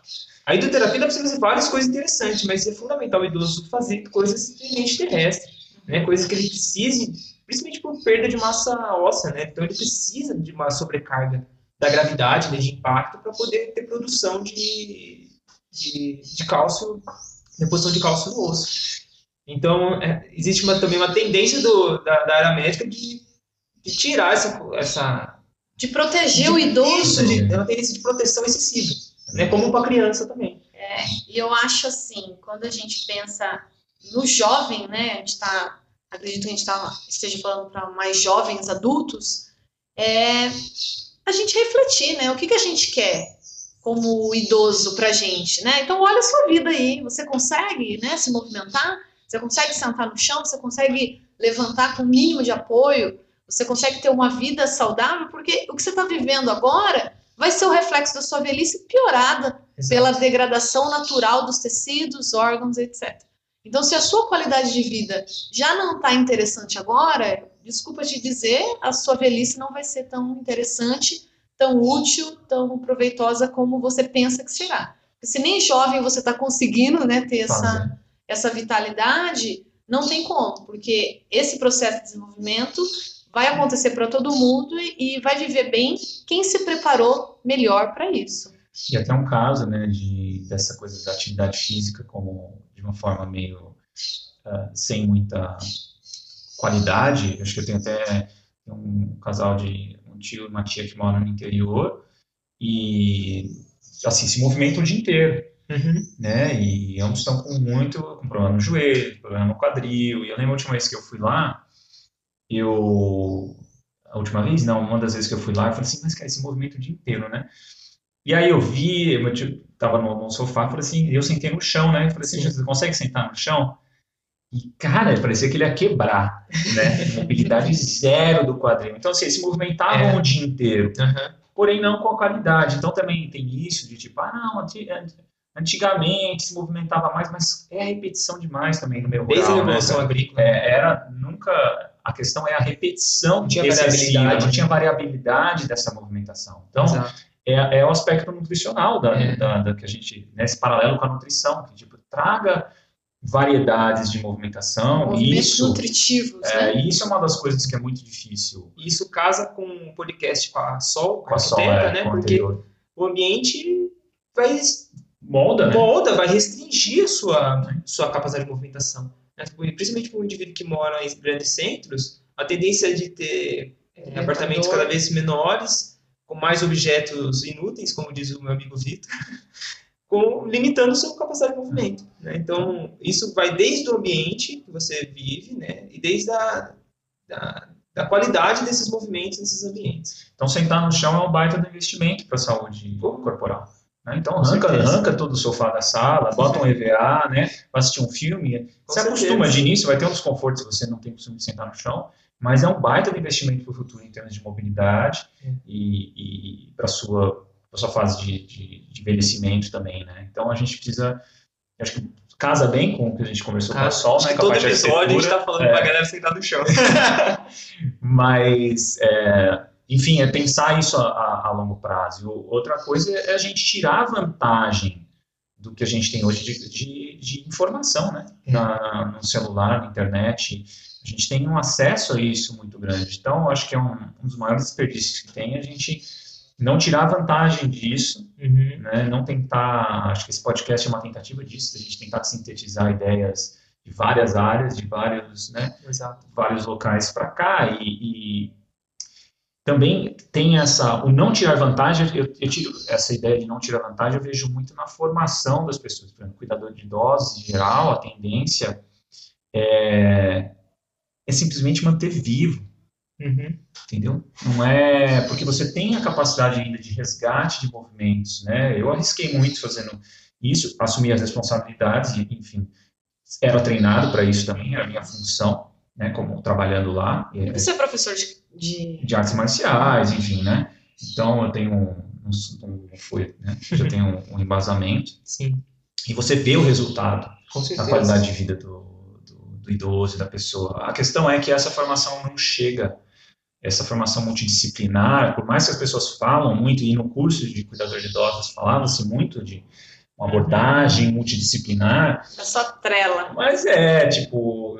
A hidroterapia dá para fazer várias coisas interessantes, mas é fundamental o idoso fazer coisas em ambiente terrestre, né? coisas que ele precise, principalmente por perda de massa óssea, né? então ele precisa de uma sobrecarga da gravidade, né, de impacto, para poder ter produção de, de, de cálcio, deposição de cálcio no osso. Então, é, existe uma, também uma tendência do, da, da área médica de, de tirar essa, essa... De proteger o idoso. Isso, de, é uma tendência de proteção excessiva, né, como para a criança também. É, e eu acho assim, quando a gente pensa no jovem, né, a gente está, acredito que a gente tá, esteja falando para mais jovens adultos, é, a gente refletir, né? O que, que a gente quer como idoso pra gente, né? Então olha a sua vida aí, você consegue, né, se movimentar? Você consegue sentar no chão? Você consegue levantar com o mínimo de apoio? Você consegue ter uma vida saudável? Porque o que você está vivendo agora vai ser o reflexo da sua velhice piorada Exato. pela degradação natural dos tecidos, órgãos, etc. Então, se a sua qualidade de vida já não está interessante agora, desculpa te dizer, a sua velhice não vai ser tão interessante, tão útil, tão proveitosa como você pensa que será. Porque se nem jovem você está conseguindo né, ter essa, essa vitalidade, não tem como, porque esse processo de desenvolvimento vai acontecer para todo mundo e vai viver bem quem se preparou melhor para isso. E até um caso, né, de dessa coisa da atividade física como de uma forma meio uh, sem muita qualidade. Acho que eu tenho até um casal de um tio e uma tia que moram no interior e assim se movimentam o dia inteiro. Uhum. Né? E ambos estão com muito com problema no joelho, problema no quadril. E eu lembro a última vez que eu fui lá, eu a última vez, não, uma das vezes que eu fui lá, eu falei assim, mas cara, esse movimento o dia inteiro, né? E aí eu vi, meu tio tava no, no sofá, falei assim, eu sentei no chão, né? Eu falei assim, você consegue sentar no chão? E, cara, parecia que ele ia quebrar, né? [LAUGHS] Mobilidade zero do quadril. Então, assim, eles se movimentavam é. o dia inteiro, uhum. porém não com a qualidade. Então, também tem isso de tipo, ah, não, antigamente se movimentava mais, mas é repetição demais também no meu Desde rural, a evolução né? agrícola. É, era nunca... A questão é a repetição tinha excessiva, variabilidade. não tinha variabilidade dessa movimentação. Então, Exato. é, é o aspecto nutricional da, É. da, da que a gente, né, esse paralelo com a nutrição, que tipo, traga variedades de movimentação, Movimentos isso, nutritivos, é, né? isso é uma das coisas que é muito difícil Isso casa com o podcast com a Sol, com a sol, é, né? o Porque anterior. o ambiente vai molda, né? molda, vai restringir a sua, sua capacidade de movimentação. Principalmente para um indivíduo que mora em grandes centros, a tendência é de ter é, apartamentos cada vez menores, com mais objetos inúteis, como diz o meu amigo Vitor, [LAUGHS] com, limitando a sua capacidade de movimento. né? Então, isso vai desde o ambiente que você vive, né? e desde a da, da qualidade desses movimentos nesses ambientes. Então, sentar no chão é um baita do investimento para a saúde corporal. Né? Então, arranca, arranca todo o sofá da sala, bota um EVA, né? vai assistir um filme. Você acostuma de início, vai ter um desconforto se você não tem costume de sentar no chão, mas é um baita do investimento para o futuro em termos de mobilidade É. e, e para a sua, pra sua fase de, de, de envelhecimento também. Né? Então, a gente precisa, acho que casa bem com o que a gente conversou com a Sol, né? com todo episódio a gente está falando É. para a galera sentar no chão. [LAUGHS] Mas, é, enfim, é pensar isso a, a- a longo prazo. Outra coisa é a gente tirar vantagem do que a gente tem hoje de, de, de informação, né? Na, no celular, na internet. A gente tem um acesso a isso muito grande. Então, acho que é um, um dos maiores desperdícios que tem a gente não tirar vantagem disso, uhum. né? não tentar. Acho que esse podcast é uma tentativa disso, a gente tentar sintetizar ideias de várias áreas, de vários, né? vários locais para cá e, e, também tem essa o não tirar vantagem. Eu, eu, tiro essa ideia de não tirar vantagem, eu vejo muito na formação das pessoas. Por exemplo, cuidador de idosos, em geral, a tendência é, é simplesmente manter vivo Uhum. Entendeu? Não é porque você tem a capacidade ainda de resgate de movimentos, né? Eu arrisquei muito fazendo isso, assumi as responsabilidades, enfim, era treinado para isso também, era a minha função, né? Como trabalhando lá. Você é professor de, de... de artes marciais, enfim, né? Então eu tenho um, um, um foi, né? já tenho um, um, embasamento. Sim. E você vê o resultado da qualidade de vida do, do, do idoso, da pessoa. A questão é que essa formação não chega essa formação multidisciplinar, por mais que as pessoas falam muito, e no curso de cuidador de idosos falava-se muito de uma abordagem multidisciplinar. É só trela. Mas é, tipo,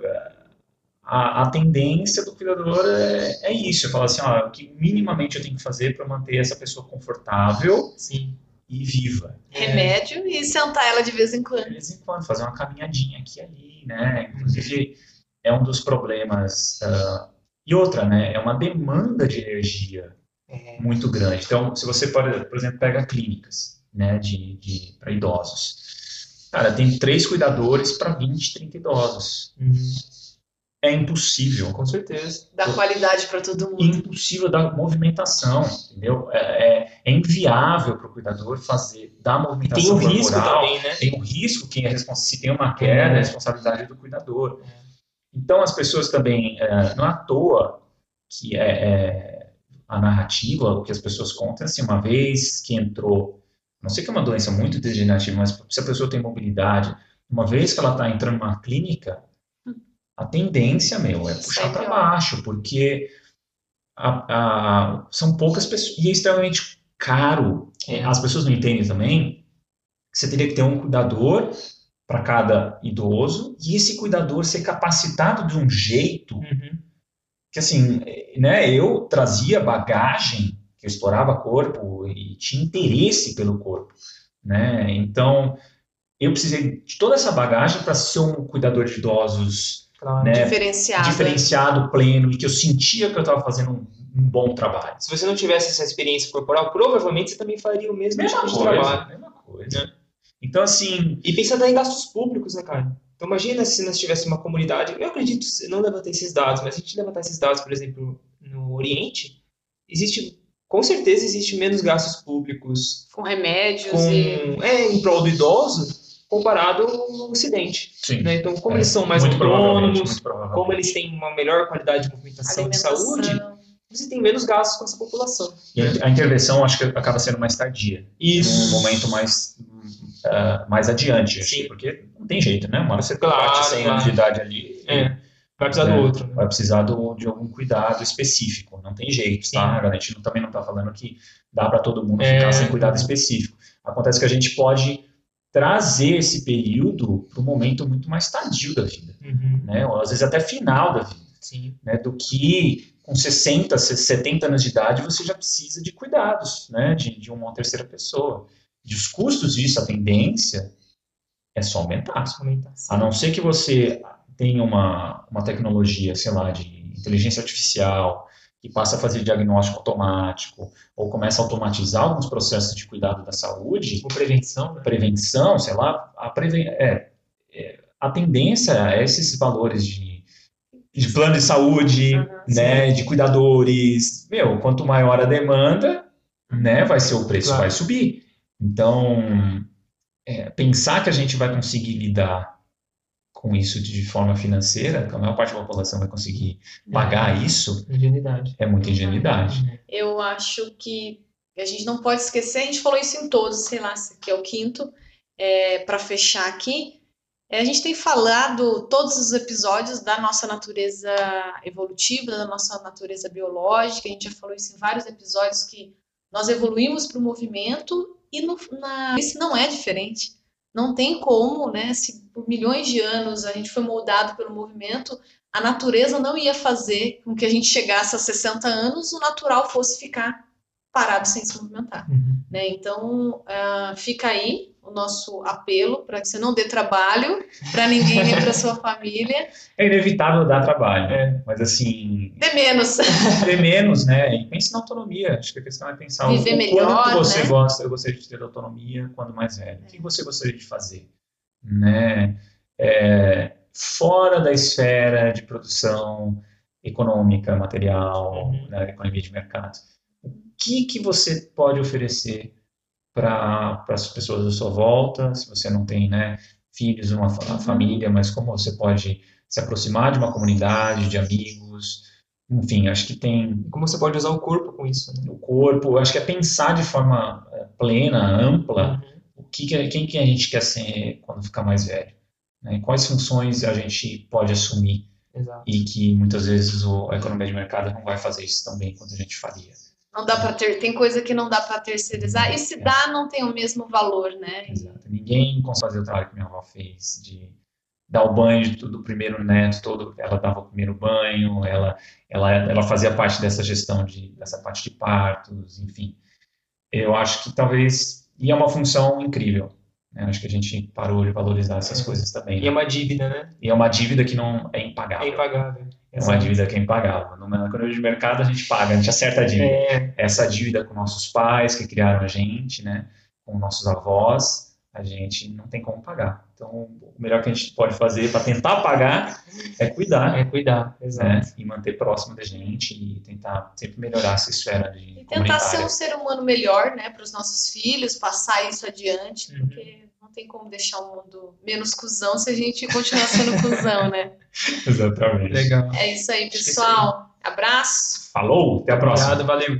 a, a tendência do cuidador é, é isso, é falar assim, ó, o que minimamente eu tenho que fazer para manter essa pessoa confortável Sim. e viva. Remédio é, e sentar ela de vez em quando. De vez em quando, fazer uma caminhadinha aqui e ali, né? Inclusive, é um dos problemas... Uh, e outra, né, é uma demanda de energia é. muito grande. Então, se você, por, exemplo, pega clínicas né, de, de para idosos, cara, tem três cuidadores para 20, 30 idosos. Uhum. É impossível. Com certeza. Dar qualidade para todo mundo. Impossível dar movimentação, entendeu? É, é, é inviável para o cuidador fazer, dar movimentação tem um risco também, né? Tem um risco, quem é responsável, se tem uma queda, é a é. responsabilidade do cuidador. É. Então, as pessoas também, é, não é à toa que é, é, a narrativa, o que as pessoas contam, assim, uma vez que entrou, não sei que é uma doença muito degenerativa, mas se a pessoa tem mobilidade, uma vez que ela está entrando numa clínica, a tendência, meu, é puxar para baixo, porque a, a, são poucas pessoas, e é extremamente caro. É. As pessoas não entendem também que você teria que ter um cuidador para cada idoso e esse cuidador ser capacitado de um jeito uhum. que assim, né, eu trazia bagagem, que eu explorava corpo e tinha interesse pelo corpo, né? Então, eu precisei de toda essa bagagem para ser um cuidador de idosos. Né, diferenciado, diferenciado, pleno e que eu sentia que eu estava fazendo um, um, bom trabalho. Se você não tivesse essa experiência corporal, provavelmente você também faria o mesmo mesma tipo coisa, de trabalho. Mesma coisa. Né? Então, assim. E pensa até em gastos públicos, né, cara? Então, imagina se nós tivéssemos uma comunidade. Eu acredito, não levantei esses dados, mas se a gente levantar esses dados, por exemplo, no Oriente, existe. Com certeza existe menos gastos públicos. Com remédios com, e. É, em prol do idoso, comparado ao Ocidente. Sim. Né? Então, como é, eles são mais autônomos, como eles têm uma melhor qualidade de movimentação de saúde, você tem menos gastos com essa população. E a intervenção, acho que acaba sendo mais tardia. Isso. Um momento mais uh, mais adiante, Sim. porque não tem jeito, né? Uma hora você claro, bate 100 claro. anos de idade ali. É. Vai precisar do outro. Né? Vai precisar do, de algum cuidado específico. Não tem jeito, tá? A gente também não está falando que dá para todo mundo é. ficar sem cuidado específico. Acontece que a gente pode trazer esse período para um momento muito mais tardio da vida, uhum. né? Ou às vezes até final da vida, Sim. né? Do que com 60, 70 anos de idade você já precisa de cuidados, né? De, de uma terceira pessoa de os custos disso, a tendência é só aumentar. aumentar a não ser que você tenha uma, uma tecnologia, sei lá, de inteligência artificial, que passa a fazer diagnóstico automático, ou começa a automatizar alguns processos de cuidado da saúde. Ou prevenção. Né? Prevenção, sei lá, a, preven é, é, a tendência é esses valores de, de plano de saúde, uhum, né, de cuidadores. Meu, quanto maior a demanda, né, vai ser o preço, claro. vai subir. Então, é, pensar que a gente vai conseguir lidar com isso de forma financeira, que a maior parte da população vai conseguir pagar é, isso, ingenuidade. é muita ingenuidade. Eu acho que a gente não pode esquecer, a gente falou isso em todos, sei lá, que é o quinto, é, para fechar aqui, é, a gente tem falado todos os episódios da nossa natureza evolutiva, da nossa natureza biológica, a gente já falou isso em vários episódios que nós evoluímos para o movimento e no, na, isso não é diferente. Não tem como, né? Se por milhões de anos a gente foi moldado pelo movimento, a natureza não ia fazer com que a gente chegasse a 60 anos, o natural fosse ficar parado sem se movimentar. Uhum. Né? Então, uh, fica aí o nosso apelo para que você não dê trabalho para ninguém nem para sua família. É inevitável dar trabalho, né? mas assim. Dê menos. [LAUGHS] Dê menos, né? E pense na autonomia. Acho que a questão é pensar Viver o melhor, quanto você né? gosta, eu gostaria de ter autonomia quando mais velho. O que você gostaria de fazer? Né? É, fora da esfera de produção econômica, material, uhum. né, economia de mercado. O que, que você pode oferecer para as pessoas à sua volta, se você não tem né, filhos, uma, uma uhum. família, mas como você pode se aproximar de uma comunidade, de amigos, enfim, acho que tem... Como você pode usar o corpo com isso? Né? O corpo, acho que é pensar de forma eh, plena, ampla, uhum. o que, quem que a gente quer ser quando ficar mais velho. Né? Quais funções a gente pode assumir Exato. e que muitas vezes o, a economia de mercado não vai fazer isso tão bem quanto a gente faria. Não dá para ter, tem coisa que não dá para terceirizar e se é. dá não tem o mesmo valor, né? Exato. Ninguém consegue fazer o trabalho que minha avó fez de dar o banho do primeiro neto todo, ela dava o primeiro banho, ela ela ela fazia parte dessa gestão de dessa parte de partos, enfim. Eu acho que talvez e é uma função incrível. Né? Acho que a gente parou de valorizar essas é. coisas também. E é uma dívida, né? E é uma dívida que não é impagável. É impagável. É uma dívida que é impagável. Na economia de mercado a gente paga, a gente acerta a dívida. É. Essa dívida com nossos pais que criaram a gente, né? com nossos avós, a gente não tem como pagar. Então, o melhor que a gente pode fazer para tentar pagar é cuidar. É cuidar, exato. Né? E manter próximo da gente e tentar sempre melhorar essa esfera de E tentar ser um ser humano melhor, né, para os nossos filhos, passar isso adiante, uhum. porque não tem como deixar o mundo menos cuzão se a gente continuar sendo cuzão, né? [LAUGHS] Exatamente. Legal. É isso aí, pessoal. Abraço. Falou, até a próxima. Obrigado, valeu.